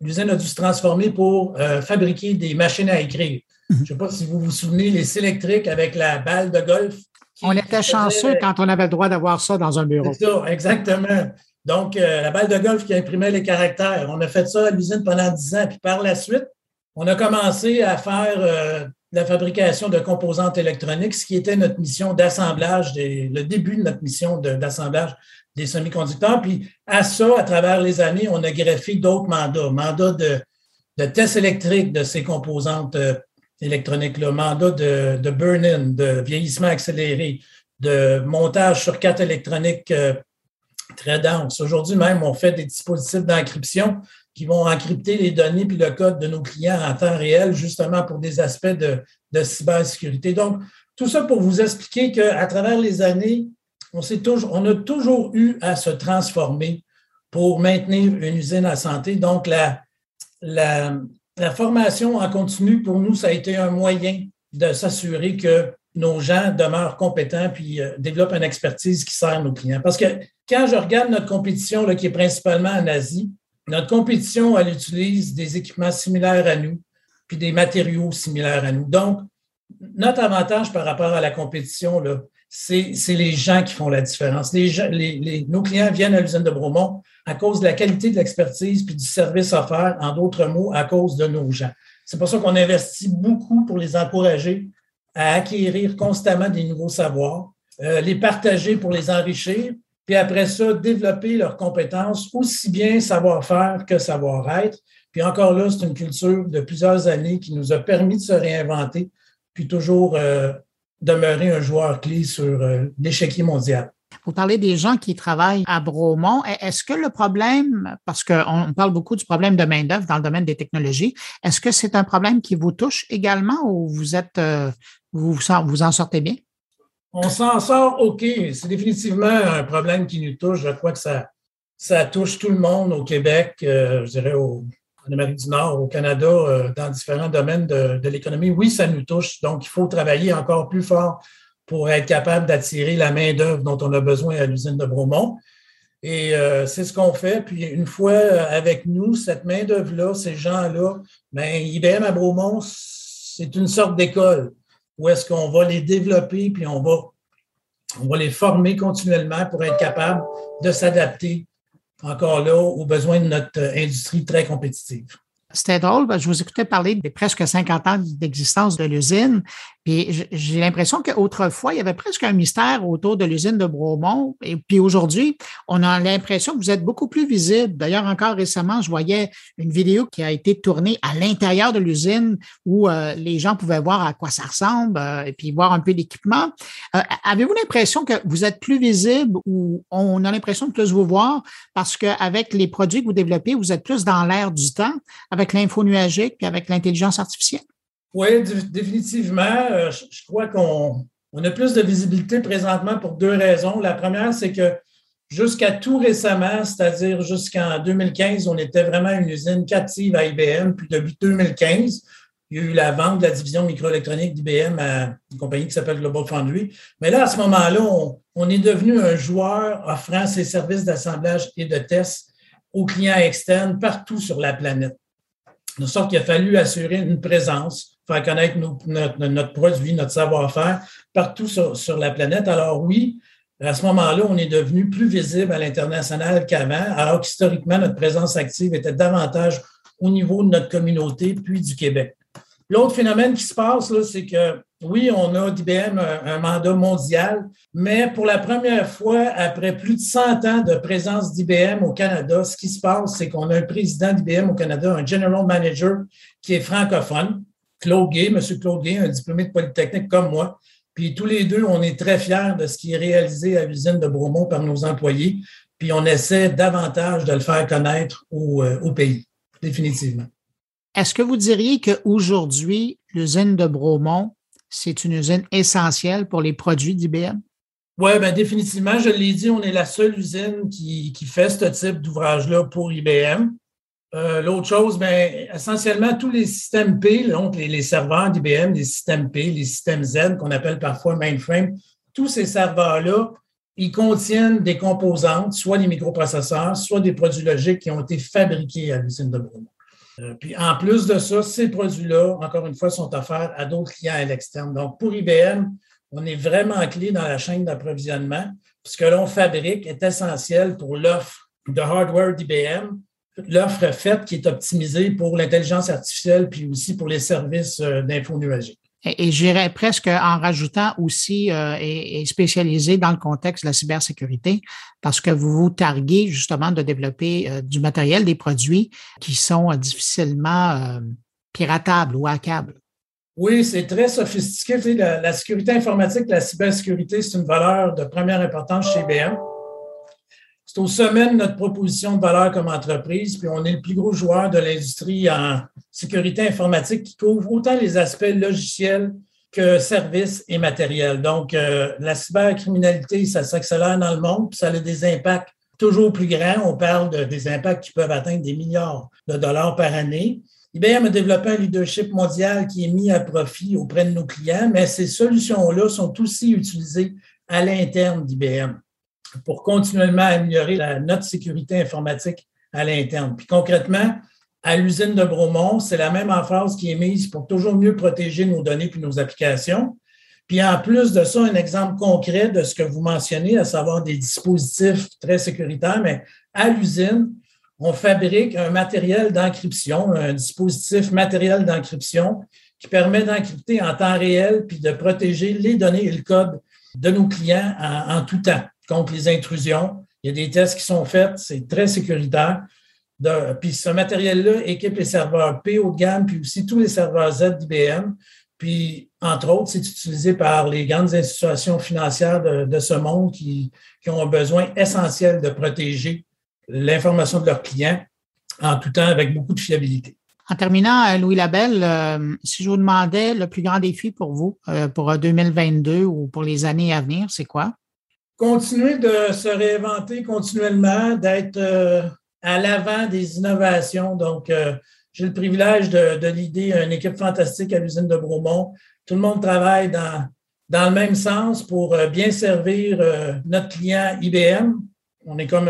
l'usine a dû se transformer pour euh, fabriquer des machines à écrire. Mhm. Je ne sais pas si vous vous souvenez, les électriques avec la balle de golf. On était chanceux quand on avait le droit d'avoir ça dans un bureau. Ça, exactement. Donc, la balle de golf qui imprimait les caractères. On a fait ça à l'usine pendant dix ans. Puis par la suite, on a commencé à faire la fabrication de composantes électroniques, ce qui était notre mission d'assemblage, le début de notre mission d'assemblage des semi-conducteurs. Puis à ça, à travers les années, on a greffé d'autres mandats, mandats de, tests électriques de ces composantes euh, électroniques-là, mandats de, de burn-in, de vieillissement accéléré, de montage sur carte électronique euh, très dense. Aujourd'hui même, on fait des dispositifs d'encryption qui vont encrypter les données puis le code de nos clients en temps réel, justement pour des aspects de, cybersécurité. Donc, tout ça pour vous expliquer qu'à travers les années, on, toujours, on a toujours eu à se transformer pour maintenir une usine à santé. Donc, la, la, la formation en continu, pour nous, ça a été un moyen de s'assurer que nos gens demeurent compétents puis euh, développent une expertise qui sert nos clients. Parce que quand je regarde notre compétition là, qui est principalement en Asie, notre compétition, elle utilise des équipements similaires à nous, puis des matériaux similaires à nous. Donc, notre avantage par rapport à la compétition, c'est les gens qui font la différence. Nos clients viennent à l'usine de Bromont à cause de la qualité de l'expertise puis du service offert, en d'autres mots, à cause de nos gens. C'est pour ça qu'on investit beaucoup pour les encourager à acquérir constamment des nouveaux savoirs, euh, les partager pour les enrichir, puis après ça, développer leurs compétences, aussi bien savoir-faire que savoir-être. Puis encore là, c'est une culture de plusieurs années qui nous a permis de se réinventer, puis toujours euh, demeurer un joueur clé sur euh, l'échiquier mondial. Vous parlez des gens qui travaillent à Bromont. E-, est-ce que le problème, parce qu'on parle beaucoup du problème de main-d'œuvre dans le domaine des technologies, est-ce que c'est un problème qui vous touche également ou vous êtes, euh, vous, vous en sortez bien? On s'en sort OK. C'est définitivement un problème qui nous touche. Je crois que ça, ça touche tout le monde au Québec, euh, je dirais au, en Amérique du Nord, au Canada, euh, dans différents domaines de, l'économie. Oui, ça nous touche. Donc, il faut travailler encore plus fort pour être capable d'attirer la main-d'œuvre dont on a besoin à l'usine de Bromont. Et euh, c'est ce qu'on fait. Puis une fois avec nous, cette main-d'œuvre-là, ces gens-là, bien, IBM à Bromont, c'est une sorte d'école où est-ce qu'on va les développer, puis on va, on va les former continuellement pour être capable de s'adapter encore là aux besoins de notre industrie très compétitive. C'était drôle, je vous écoutais parler des presque 50 ans d'existence de l'usine, puis j'ai l'impression qu'autrefois, il y avait presque un mystère autour de l'usine de Bromont, et puis aujourd'hui, on a l'impression que vous êtes beaucoup plus visible. D'ailleurs, encore récemment, je voyais une vidéo qui a été tournée à l'intérieur de l'usine où euh, les gens pouvaient voir à quoi ça ressemble euh, et puis voir un peu l'équipement. Euh, avez-vous l'impression que vous êtes plus visible ou on a l'impression de plus vous voir parce qu'avec les produits que vous développez, vous êtes plus dans l'air du temps? avec l'info nuagique et avec l'intelligence artificielle? Oui, définitivement. Euh, je crois qu'on a plus de visibilité présentement pour deux raisons. La première, c'est que jusqu'à tout récemment, c'est-à-dire jusqu'en 2015, on était vraiment une usine captive à IBM. Puis depuis 2015, il y a eu la vente de la division microélectronique d'IBM à une compagnie qui s'appelle Global Foundry. Mais là, à ce moment-là, on, on, est devenu un joueur offrant ses services d'assemblage et de test aux clients externes partout sur la planète. De sorte qu'il a fallu assurer une présence, faire connaître notre, produit, notre savoir-faire partout sur, la planète. Alors oui, à ce moment-là, on est devenu plus visible à l'international qu'avant, alors qu'historiquement, notre présence active était davantage au niveau de notre communauté, puis du Québec. L'autre phénomène qui se passe, c'est que oui, on a d'IBM un, mandat mondial, mais pour la première fois, après plus de 100 ans de présence d'IBM au Canada, ce qui se passe, c'est qu'on a un président d'IBM au Canada, un general manager qui est francophone, Claude Gay, M. Claude Gay, un diplômé de Polytechnique comme moi. Puis tous les deux, on est très fiers de ce qui est réalisé à l'usine de Bromont par nos employés. Puis on essaie davantage de le faire connaître au, euh, au pays, définitivement. Est-ce que vous diriez qu'aujourd'hui, l'usine de Bromont, c'est une usine essentielle pour les produits d'IBM? Oui, bien définitivement, je l'ai dit, on est la seule usine qui, fait ce type d'ouvrage-là pour IBM. Euh, l'autre chose, bien, essentiellement, tous les systèmes P, donc les, serveurs d'IBM, les systèmes P, les systèmes Z, qu'on appelle parfois mainframe, tous ces serveurs-là, ils contiennent des composantes, soit des microprocesseurs, soit des produits logiques qui ont été fabriqués à l'usine de Bromont. Euh, puis en plus de ça, ces produits-là, encore une fois, sont offerts à d'autres clients à l'externe. Donc, pour IBM, on est vraiment clé dans la chaîne d'approvisionnement. puisque l'on fabrique est essentiel pour l'offre de hardware d'IBM, l'offre faite qui est optimisée pour l'intelligence artificielle, puis aussi pour les services euh, d'info nuagique. Et, j'irais presque en rajoutant aussi euh, et, spécialisé dans le contexte de la cybersécurité, parce que vous vous targuez justement de développer euh, du matériel, des produits qui sont difficilement piratables ou hackables. Oui, c'est très sophistiqué. La, la, sécurité informatique, la cybersécurité, c'est une valeur de première importance chez IBM. C'est au sommet de notre proposition de valeur comme entreprise, puis on est le plus gros joueur de l'industrie en sécurité informatique qui couvre autant les aspects logiciels que services et matériels. Donc, euh, la cybercriminalité, ça s'accélère dans le monde, puis ça a des impacts toujours plus grands. On parle de, des impacts qui peuvent atteindre des milliards de dollars par année. IBM a développé un leadership mondial qui est mis à profit auprès de nos clients, mais ces solutions-là sont aussi utilisées à l'interne d'IBM pour continuellement améliorer notre sécurité informatique à l'interne. Puis concrètement, à l'usine de Bromont, c'est la même emphase qui est mise pour toujours mieux protéger nos données puis nos applications. Puis en plus de ça, un exemple concret de ce que vous mentionnez, à savoir des dispositifs très sécuritaires, mais à l'usine, on fabrique un matériel d'encryption, un dispositif matériel d'encryption qui permet d'encrypter en temps réel puis de protéger les données et le code de nos clients en tout temps contre les intrusions. Il y a des tests qui sont faits, c'est très sécuritaire. puis ce matériel-là équipe les serveurs P haut de gamme, puis aussi tous les serveurs Z d'IBM. Puis, entre autres, c'est utilisé par les grandes institutions financières de, ce monde qui, ont un besoin essentiel de protéger l'information de leurs clients en tout temps avec beaucoup de fiabilité. En terminant, euh, Louis Labelle, euh, si je vous demandais le plus grand défi pour vous, euh, pour 2022 ou pour les années à venir, c'est quoi? Continuer de se réinventer continuellement, d'être euh, à l'avant des innovations. Donc, euh, j'ai le privilège de, de l'idée une équipe fantastique à l'usine de Bromont. Tout le monde travaille dans, dans le même sens pour euh, bien servir notre client IBM. On est comme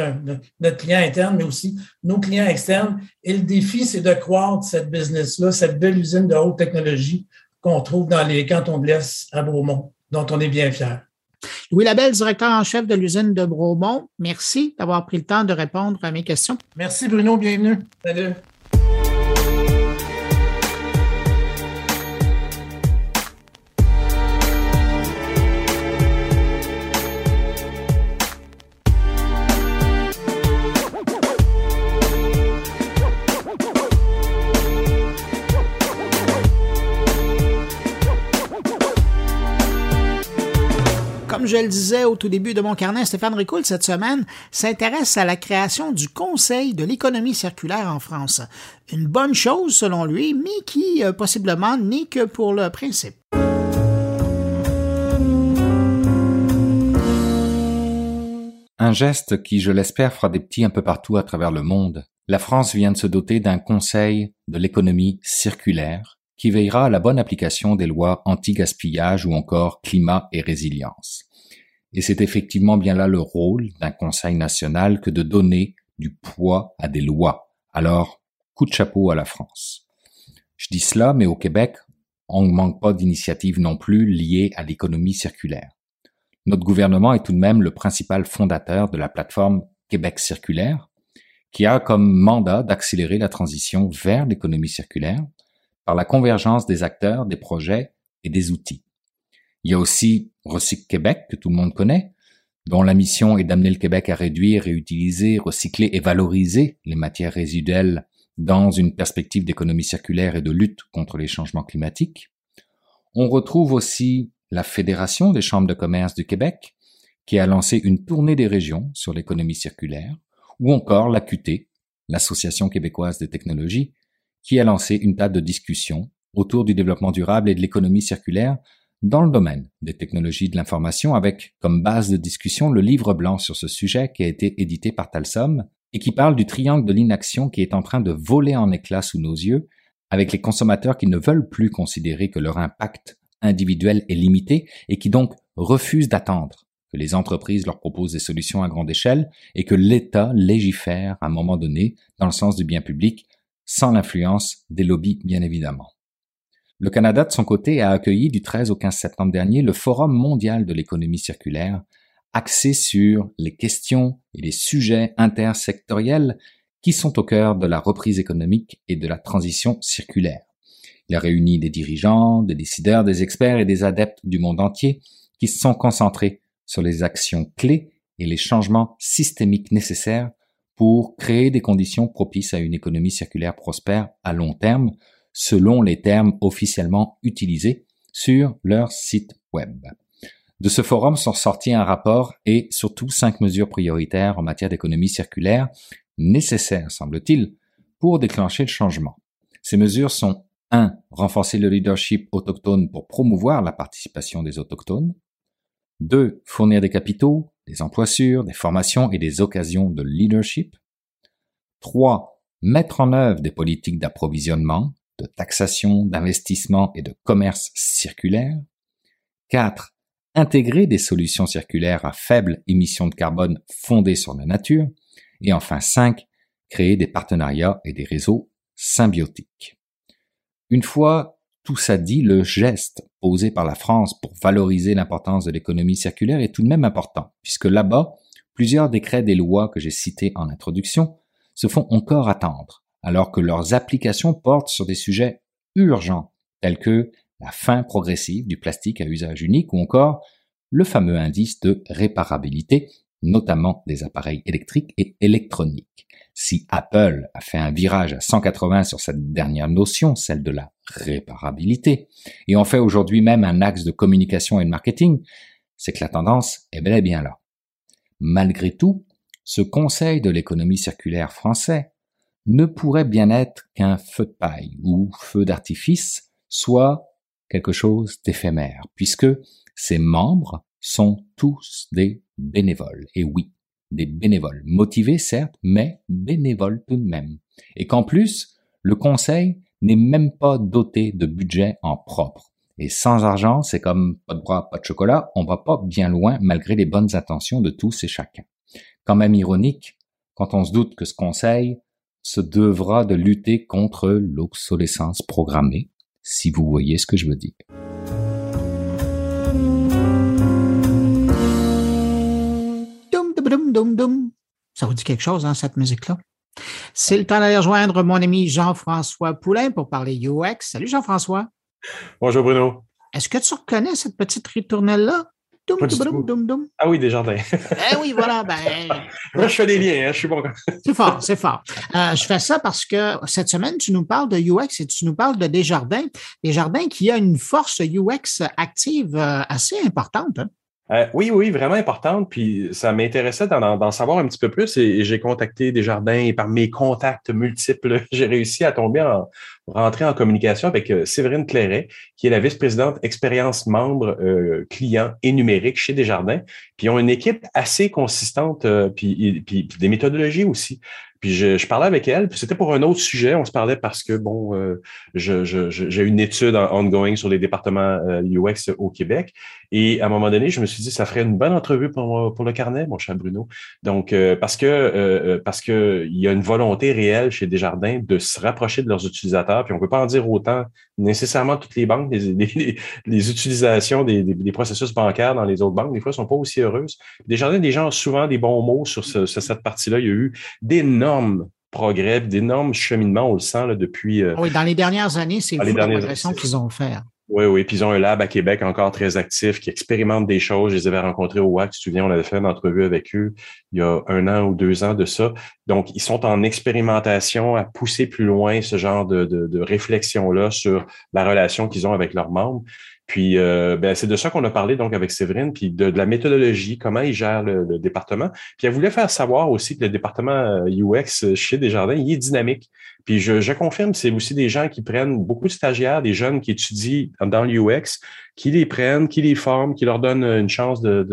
notre client interne, mais aussi nos clients externes. Et le défi, c'est de croître cette business-là, cette belle usine de haute technologie qu'on trouve dans les cantons de l'Est à Bromont, dont on est bien fiers. Louis Labelle, directeur en chef de l'usine de Bromont, merci d'avoir pris le temps de répondre à mes questions. Merci Bruno, bienvenue. Salut. Je le disais au tout début de mon carnet, Stéphane Ricoul, cette semaine, s'intéresse à la création du Conseil de l'économie circulaire en France. Une bonne chose, selon lui, mais qui, euh, possiblement, n'est que pour le principe. Un geste qui, je l'espère, fera des petits un peu partout à travers le monde. La France vient de se doter d'un Conseil de l'économie circulaire qui veillera à la bonne application des lois anti-gaspillage ou encore climat et résilience. Et c'est effectivement bien là le rôle d'un Conseil national que de donner du poids à des lois. Alors, coup de chapeau à la France. Je dis cela, mais au Québec, on ne manque pas d'initiatives non plus liées à l'économie circulaire. Notre gouvernement est tout de même le principal fondateur de la plateforme Québec circulaire, qui a comme mandat d'accélérer la transition vers l'économie circulaire par la convergence des acteurs, des projets et des outils. Il y a aussi Recycle Québec, que tout le monde connaît, dont la mission est d'amener le Québec à réduire, réutiliser, recycler et valoriser les matières résiduelles dans une perspective d'économie circulaire et de lutte contre les changements climatiques. On retrouve aussi la Fédération des chambres de commerce du Québec, qui a lancé une tournée des régions sur l'économie circulaire, ou encore l'AQT, l'Association québécoise des technologies, qui a lancé une table de discussion autour du développement durable et de l'économie circulaire dans le domaine des technologies de l'information avec comme base de discussion le livre blanc sur ce sujet qui a été édité par Talsom et qui parle du triangle de l'inaction qui est en train de voler en éclats sous nos yeux avec les consommateurs qui ne veulent plus considérer que leur impact individuel est limité et qui donc refusent d'attendre que les entreprises leur proposent des solutions à grande échelle et que l'État légifère à un moment donné dans le sens du bien public sans l'influence des lobbies bien évidemment. Le Canada, de son côté, a accueilli du 13 au 15 septembre dernier le Forum mondial de l'économie circulaire, axé sur les questions et les sujets intersectoriels qui sont au cœur de la reprise économique et de la transition circulaire. Il a réuni des dirigeants, des décideurs, des experts et des adeptes du monde entier qui se sont concentrés sur les actions clés et les changements systémiques nécessaires pour créer des conditions propices à une économie circulaire prospère à long terme, selon les termes officiellement utilisés sur leur site web. De ce forum sont sortis un rapport et surtout cinq mesures prioritaires en matière d'économie circulaire, nécessaires, semble-t-il, pour déclencher le changement. Ces mesures sont 1. Renforcer le leadership autochtone pour promouvoir la participation des autochtones. 2. Fournir des capitaux, des emplois sûrs, des formations et des occasions de leadership. 3. Mettre en œuvre des politiques d'approvisionnement, de taxation, d'investissement et de commerce circulaire. 4. Intégrer des solutions circulaires à faible émission de carbone fondées sur la nature. Et enfin 5. Créer des partenariats et des réseaux symbiotiques. Une fois tout ça dit, le geste posé par la France pour valoriser l'importance de l'économie circulaire est tout de même important, puisque là-bas, plusieurs décrets des lois que j'ai cités en introduction se font encore attendre, alors que leurs applications portent sur des sujets urgents, tels que la fin progressive du plastique à usage unique ou encore le fameux indice de réparabilité, notamment des appareils électriques et électroniques. Si Apple a fait un virage à 180 sur cette dernière notion, celle de la réparabilité, et en fait aujourd'hui même un axe de communication et de marketing, c'est que la tendance est bel et bien là. Malgré tout, ce conseil de l'économie circulaire français ne pourrait bien être qu'un feu de paille ou feu d'artifice, soit quelque chose d'éphémère, puisque ses membres sont tous des bénévoles. Et oui, des bénévoles, motivés certes, mais bénévoles tout de même. Et qu'en plus, le conseil n'est même pas doté de budget en propre. Et sans argent, c'est comme pas de bras, pas de chocolat, on va pas bien loin malgré les bonnes intentions de tous et chacun quand même ironique quand on se doute que ce conseil se devra de lutter contre l'obsolescence programmée, si vous voyez ce que je veux dire. Ça vous dit quelque chose, hein, cette musique-là? C'est le temps d'aller rejoindre mon ami Jean-François Poulain pour parler UX. Salut Jean-François. Bonjour Bruno. Est-ce que tu reconnais cette petite ritournelle-là? Ah oui, des jardins. eh oui, voilà. Ben, Moi, je fais des liens, hein, je suis bon. c'est fort, c'est fort. Euh, je fais ça parce que cette semaine, tu nous parles de UX et tu nous parles de Desjardins. Desjardins qui a une force UX active euh, assez importante. Hein? Euh, oui, oui, vraiment importante. Puis ça m'intéressait d'en savoir un petit peu plus et, j'ai contacté Desjardins et par mes contacts multiples, j'ai réussi à tomber en rentrer en communication avec euh, Séverine Clairet, qui est la vice-présidente expérience membre euh, client et numérique chez Desjardins. Puis ils ont une équipe assez consistante, puis, des méthodologies aussi. Puis je, parlais avec elle, puis c'était pour un autre sujet. On se parlait parce que, bon, j'ai je, une étude ongoing sur les départements UX au Québec. Et à un moment donné, je me suis dit, ça ferait une bonne entrevue pour, pour le carnet, mon cher Bruno. Donc, euh, parce que euh, parce que il y a une volonté réelle chez Desjardins de se rapprocher de leurs utilisateurs. Puis on peut pas en dire autant nécessairement toutes les banques, les, les, les utilisations des, des, processus bancaires dans les autres banques, des fois, sont pas aussi heureuses. Desjardins, des gens ont souvent des bons mots sur, ce, sur cette partie-là. Il y a eu d'énormes progrès, d'énormes cheminements, on le sent là, depuis. Euh, oui, dans les dernières années, c'est la progression qu'ils ont fait. Oui, oui. Puis ils ont un lab à Québec encore très actif qui expérimente des choses. Je les avais rencontrés au WAC. Tu te souviens, on avait fait une entrevue avec eux il y a un an ou deux ans de ça. Donc, ils sont en expérimentation à pousser plus loin ce genre de, de, de réflexion-là sur la relation qu'ils ont avec leurs membres. Puis, euh, ben, c'est de ça qu'on a parlé donc avec Séverine, puis de, la méthodologie, comment il gère le, département. Puis, elle voulait faire savoir aussi que le département UX euh, chez Desjardins, il est dynamique. Puis, je, je confirme, c'est aussi des gens qui prennent beaucoup de stagiaires, des jeunes qui étudient dans l'UX, qui les prennent, qui les forment, qui leur donnent une chance de,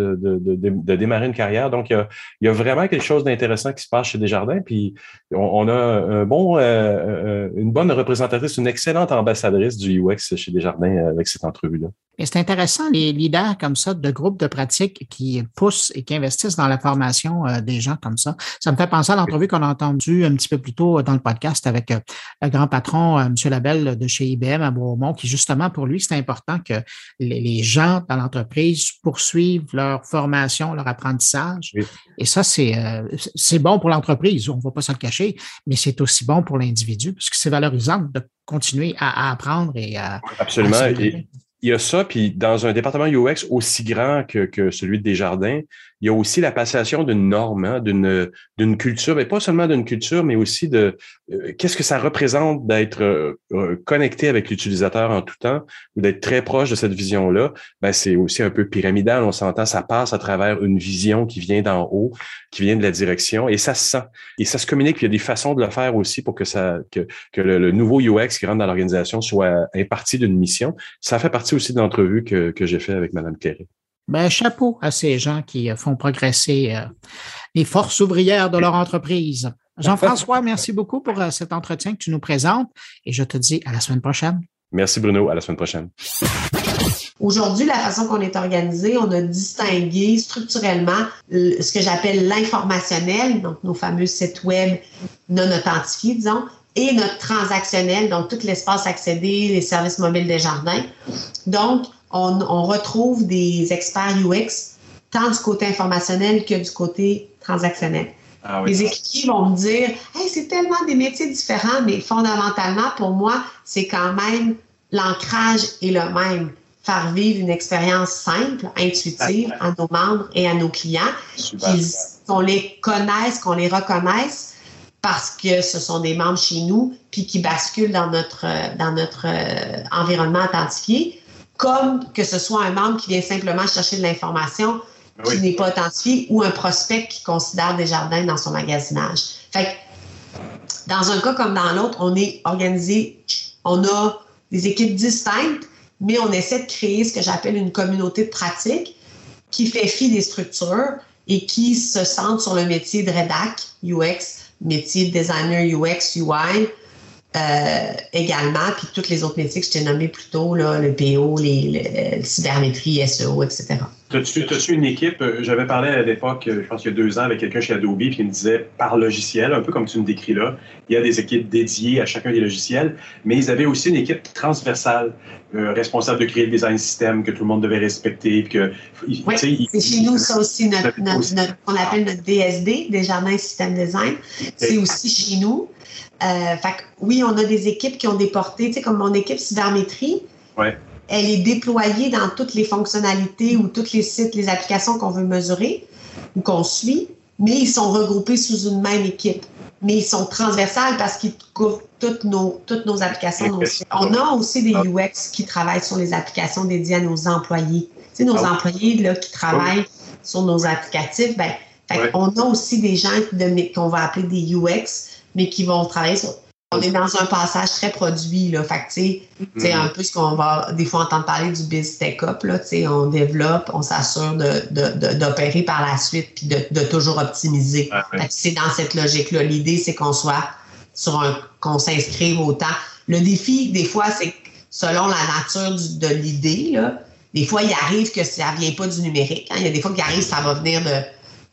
démarrer une carrière. Donc, il y, a, il y a vraiment quelque chose d'intéressant qui se passe chez Desjardins. Puis, on, a un bon, euh, euh, une bonne représentatrice, une excellente ambassadrice du UX chez Desjardins euh, avec cette entrevue-là. Et c'est intéressant, les leaders comme ça de groupes de pratique qui poussent et qui investissent dans la formation des gens comme ça. Ça me fait penser à l'entrevue qu'on a entendue un petit peu plus tôt dans le podcast avec le grand patron, M. Labelle de chez IBM à Beaumont, qui justement, pour lui, c'est important que les, gens dans l'entreprise poursuivent leur formation, leur apprentissage. Et ça, c'est c'est bon pour l'entreprise, on ne va pas s'en cacher, mais c'est aussi bon pour l'individu, parce que c'est valorisant de continuer à, apprendre et à... Absolument. il y a ça, puis dans un département UX aussi grand que, que celui de Desjardins, il y a aussi la passation d'une norme, hein, d'une, d'une culture, mais pas seulement d'une culture, mais aussi de euh, qu'est-ce que ça représente d'être euh, euh, connecté avec l'utilisateur en tout temps ou d'être très proche de cette vision-là? Ben, c'est aussi un peu pyramidal, on s'entend, ça passe à travers une vision qui vient d'en haut, qui vient de la direction, et ça se sent. Et ça se communique, il y a des façons de le faire aussi pour que ça que, que le, nouveau UX qui rentre dans l'organisation soit imparti d'une mission. Ça fait partie aussi de l'entrevue que, que j'ai fait avec Mme Cléré. Ben, chapeau à ces gens qui euh, font progresser euh, les forces ouvrières de leur entreprise. Jean-François, merci beaucoup pour euh, cet entretien que tu nous présentes et je te dis à la semaine prochaine. Merci Bruno, à la semaine prochaine. Aujourd'hui, la façon qu'on est organisé, on a distingué structurellement ce que j'appelle l'informationnel, donc nos fameux sites web non authentifiés, disons, et notre transactionnel, donc tout l'espace accédé, les services mobiles des jardins. Donc, on, retrouve des experts UX tant du côté informationnel que du côté transactionnel. Ah les équipiers vont me dire hey, c'est tellement des métiers différents, mais fondamentalement, pour moi, c'est quand même l'ancrage est le même. Faire vivre une expérience simple, intuitive à nos membres et à nos clients, qu'on les connaisse, qu'on les reconnaisse parce que ce sont des membres chez nous, puis qui basculent dans notre, dans notre euh, environnement authentifié comme que ce soit un membre qui vient simplement chercher de l'information qui n'est pas authentifié ou un prospect qui considère des jardins dans son magasinage. Fait dans un cas comme dans l'autre, on est organisé, on a des équipes distinctes, mais on essaie de créer ce que j'appelle une communauté de pratique qui fait fi des structures et qui se centre sur le métier de rédac, UX, métier de designer UX, UI, euh, également, puis tous les autres métiers que je t'ai nommés plus tôt, là, le PO, les, cybermétrie, SEO, etc. As-tu une équipe, euh, j'avais parlé à l'époque, euh, je pense qu'il y a deux ans, avec quelqu'un chez Adobe, puis il me disait par logiciel, un peu comme tu me décris là, il y a des équipes dédiées à chacun des logiciels, mais ils avaient aussi une équipe transversale, responsable de créer le design système que tout le monde devait respecter. Que, oui, c'est chez nous, ça aussi, notre, on appelle notre DSD, des jardins système design. C'est aussi chez nous. Euh, fait oui, on a des équipes qui ont des portées, tu sais, comme mon équipe cybermétrie. Elle est déployée dans toutes les fonctionnalités ou tous les sites, les applications qu'on veut mesurer ou qu'on suit, mais ils sont regroupés sous une même équipe. Mais ils sont transversales parce qu'ils couvrent toutes nos, toutes nos applications. On a aussi des UX qui travaillent sur les applications dédiées à nos employés. Tu sais, nos ah employés là, qui travaillent sur nos applicatifs, ben, on a aussi des gens qu'on va appeler des UX mais qui vont travailler sur. On est dans un passage très produit, là. Fait que, tu sais, un peu ce qu'on va des fois entendre parler du biz tech up, là. Tu sais, on développe, on s'assure d'opérer de, par la suite puis de, toujours optimiser. C'est dans cette logique-là. L'idée, c'est qu'on soit sur un, qu'on s'inscrive autant. Le défi, des fois, c'est selon la nature de l'idée, là, des fois, il arrive que ça ne vient pas du numérique. Hein. Il y a des fois qu'il arrive, ça va venir de,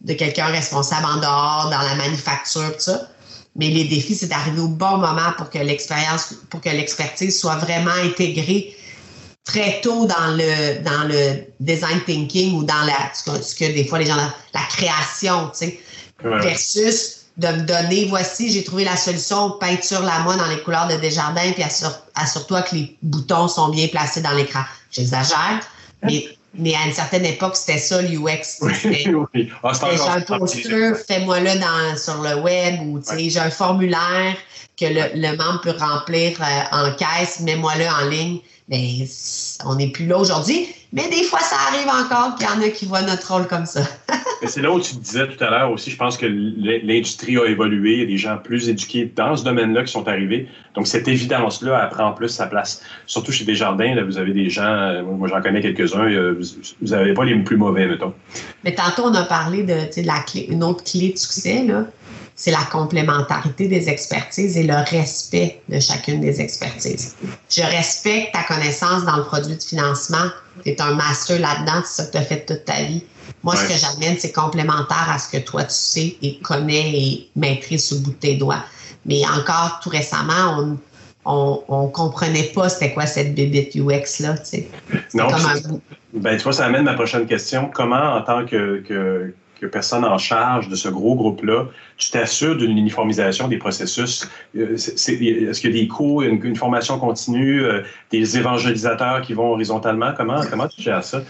de quelqu'un responsable en dehors, dans la manufacture, tout ça. Mais les défis, c'est d'arriver au bon moment pour que l'expérience, pour que l'expertise soit vraiment intégrée très tôt dans le dans le design thinking ou dans la ce que, des fois les gens la, création, tu sais, versus de me donner voici j'ai trouvé la solution peinture la moi dans les couleurs de Desjardins puis assure-toi que les boutons sont bien placés dans l'écran. J'exagère, mais mais à une certaine époque, c'était ça l'UX. Oui. J'ai un poster, fais-moi-le sur le web ou j'ai un formulaire que le, membre peut remplir euh, en caisse, mets-moi-le en ligne. Mais on n'est plus là aujourd'hui. Mais des fois, ça arrive encore qu'il y en a qui voient notre rôle comme ça. c'est là où tu disais tout à l'heure aussi, je pense que l'industrie a évolué. Il y a des gens plus éduqués dans ce domaine-là qui sont arrivés. Donc, cette évidence-là, elle prend plus sa place. Surtout chez Desjardins, là, vous avez des gens, euh, moi j'en connais quelques-uns, euh, vous n'avez pas les plus mauvais, mettons. Mais tantôt, on a parlé de, de la clé, une autre clé de succès, là c'est la complémentarité des expertises et le respect de chacune des expertises. Je respecte ta connaissance dans le produit de financement. Tu es un master là-dedans, c'est ça que tu as fait toute ta vie. Moi, ce que j'amène, c'est complémentaire à ce que toi, tu sais et connais et maîtrises sous le bout de tes doigts. Mais encore tout récemment, on on, comprenait pas c'était quoi cette bébête UX là. Non, ben, tu vois, ça amène ma prochaine question. Comment, en tant que, que personne en charge de ce gros groupe-là, tu t'assures d'une uniformisation des processus. Euh, est-ce qu'il y a des cours, une, formation continue, euh, des évangélisateurs qui vont horizontalement? Comment, comment tu gères ça?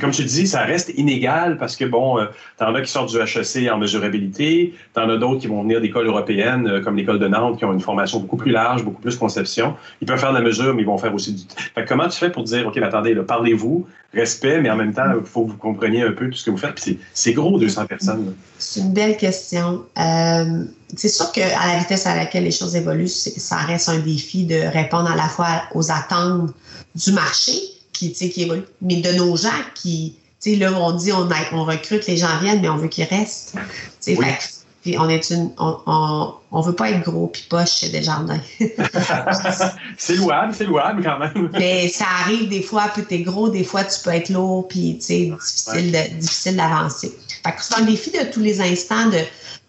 Comme tu dis, ça reste inégal parce que, bon, euh, tu en as qui sortent du HEC en mesurabilité, tu en as d'autres qui vont venir d'écoles européennes, comme l'école de Nantes, qui ont une formation beaucoup plus large, beaucoup plus conception. Ils peuvent faire de la mesure, mais ils vont faire aussi du... Fait comment tu fais pour dire, OK, attendez, parlez-vous, respect, mais en même temps, il faut que vous compreniez un peu tout ce que vous faites. c'est gros, 200 personnes. C'est une belle question. Euh, c'est sûr qu'à la vitesse à laquelle les choses évoluent, ça reste un défi de répondre à la fois aux attentes du marché qui, qui évolue, mais de nos gens qui, là, on dit on, on recrute, les gens viennent, mais on veut qu'ils restent. Fait, puis on est une, on, on, veut pas être gros puis poche chez Desjardins. c'est louable, c'est louable quand même. Mais ça arrive des fois, puis t'es gros, des fois tu peux être lourd, puis tu sais, difficile, de, difficile d'avancer. Fait que c'est un défi de tous les instants de,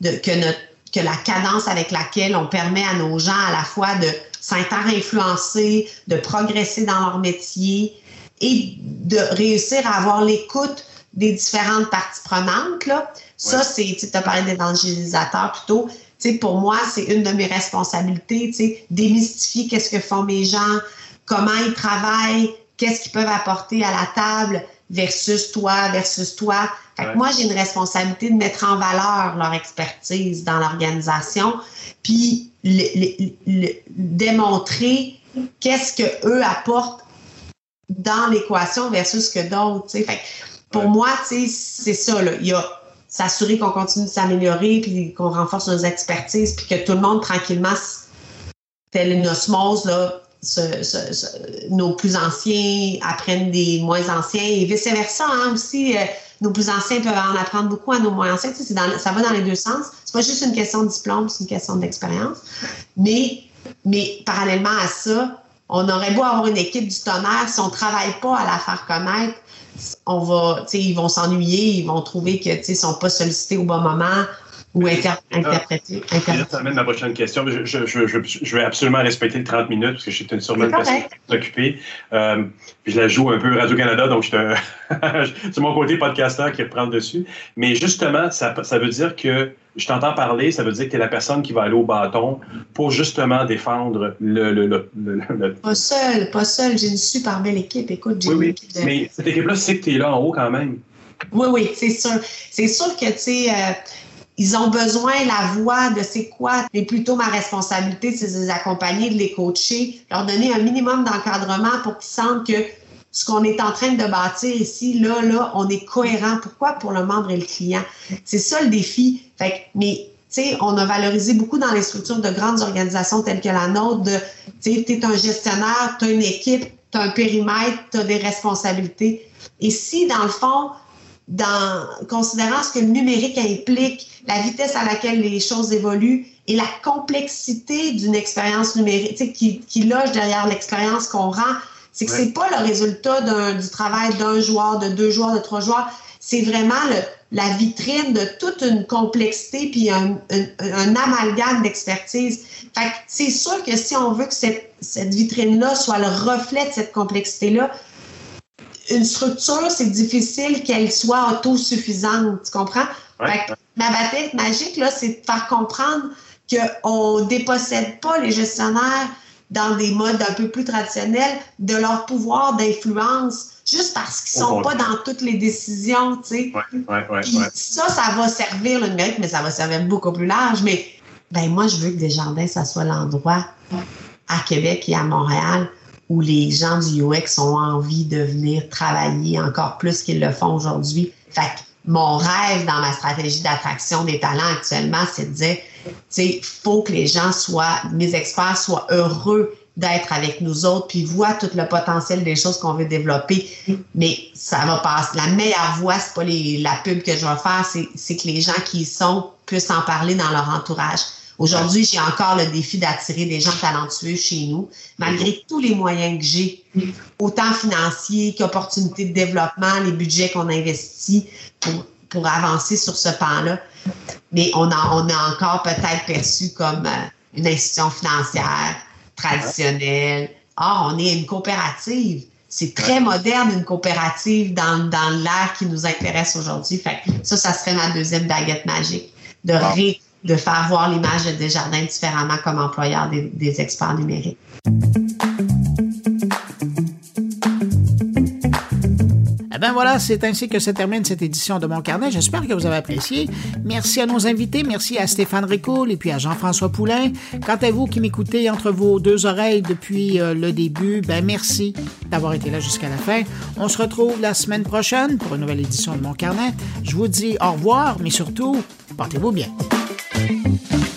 de que notre que la cadence avec laquelle on permet à nos gens à la fois de s'inter-influencer, de progresser dans leur métier et de réussir à avoir l'écoute des différentes parties prenantes. Là. Ça, c'est, tu as parlé d'évangélisateur plutôt. Pour moi, c'est une de mes responsabilités, démystifier qu'est-ce que font mes gens, comment ils travaillent, qu'est-ce qu'ils peuvent apporter à la table versus toi, versus toi. Fait que moi, j'ai une responsabilité de mettre en valeur leur expertise dans l'organisation, puis le, démontrer qu'est-ce que eux apportent dans l'équation versus que d'autres. Fait pour moi, c'est ça. Là. Il y a s'assurer qu'on continue de s'améliorer, puis qu'on renforce nos expertises, puis que tout le monde, tranquillement, tel une osmose, là, nos plus anciens apprennent des moins anciens et vice-versa hein, aussi. Euh, nos plus anciens peuvent en apprendre beaucoup à nos moins anciens. Ça va dans les deux sens. C'est pas juste une question de diplôme, c'est une question d'expérience. Mais, mais parallèlement à ça, on aurait beau avoir une équipe du tonnerre, si on travaille pas à la faire connaître, on va, ils vont s'ennuyer, ils vont trouver que ils sont pas sollicités au bon moment ou interpréter. Ça amène ma prochaine question. Je, je, je, je, vais absolument respecter le 30 minutes parce que je suis sûrement une personne occupée. Euh, je la joue un peu Radio-Canada, donc c'est mon côté podcasteur qui reprend le dessus. Mais justement, ça, ça veut dire que je t'entends parler, ça veut dire que tu es la personne qui va aller au bâton pour justement défendre le. le, le, Pas seul, pas seul. J'ai une super belle équipe. Écoute, j'ai oui, oui. Mais cette équipe-là, c'est que tu es là en haut quand même. Oui, oui, c'est sûr. C'est sûr que, tu sais, euh, ils ont besoin la voix de c'est quoi. Et plutôt ma responsabilité, c'est de les accompagner, de les coacher, leur donner un minimum d'encadrement pour qu'ils sentent que ce qu'on est en train de bâtir ici, là, là, on est cohérent. Pourquoi? Pour le membre et le client. C'est ça le défi. Fait mais tu sais, on a valorisé beaucoup dans les structures de grandes organisations telles que la nôtre de, tu sais, es un gestionnaire, tu as une équipe, tu as un périmètre, tu as des responsabilités. Et si, dans le fond, dans, considérant ce que le numérique implique, la vitesse à laquelle les choses évoluent et la complexité d'une expérience numérique qui, qui loge derrière l'expérience qu'on rend, c'est que c'est pas le résultat du travail d'un joueur, de deux joueurs, de trois joueurs. C'est vraiment le, la vitrine de toute une complexité puis un, un, amalgame d'expertise. Fait c'est sûr que si on veut que cette, cette vitrine-là soit le reflet de cette complexité-là, une structure, c'est difficile qu'elle soit autosuffisante, tu comprends? ma bataille magique, là, c'est de faire comprendre qu'on ne dépossède pas les gestionnaires dans des modes un peu plus traditionnels de leur pouvoir d'influence juste parce qu'ils sont pas dans toutes les décisions, tu sais. ça, ça va servir le numérique, mais ça va servir beaucoup plus large. Mais ben moi, je veux que Desjardins, ça soit l'endroit à Québec et à Montréal où les gens du UX ont envie de venir travailler encore plus qu'ils le font aujourd'hui. Fait que mon rêve dans ma stratégie d'attraction des talents actuellement, c'est de dire, tu sais, faut que les gens soient, mes experts soient heureux d'être avec nous autres, puis voient tout le potentiel des choses qu'on veut développer. Mais ça va passer. La meilleure voie, c'est pas les, la pub que je vais faire, c'est que les gens qui y sont puissent en parler dans leur entourage. Aujourd'hui, j'ai encore le défi d'attirer des gens talentueux chez nous, malgré tous les moyens que j'ai, autant financiers qu'opportunités de développement, les budgets qu'on investit pour, pour avancer sur ce pan-là. Mais on a, on a encore peut-être perçu comme euh, une institution financière traditionnelle. Or, on est une coopérative. C'est très moderne, une coopérative dans, dans l'ère qui nous intéresse aujourd'hui. Ça, ça serait ma deuxième baguette magique, de, de faire voir l'image de Desjardins différemment comme employeur des, experts numériques. Eh bien voilà, c'est ainsi que se termine cette édition de Mon Carnet. J'espère que vous avez apprécié. Merci à nos invités, merci à Stéphane Ricoul et puis à Jean-François Poulain. Quant à vous qui m'écoutez entre vos deux oreilles depuis euh, le début, ben merci d'avoir été là jusqu'à la fin. On se retrouve la semaine prochaine pour une nouvelle édition de Mon Carnet. Je vous dis au revoir, mais surtout, portez-vous bien. Thank you.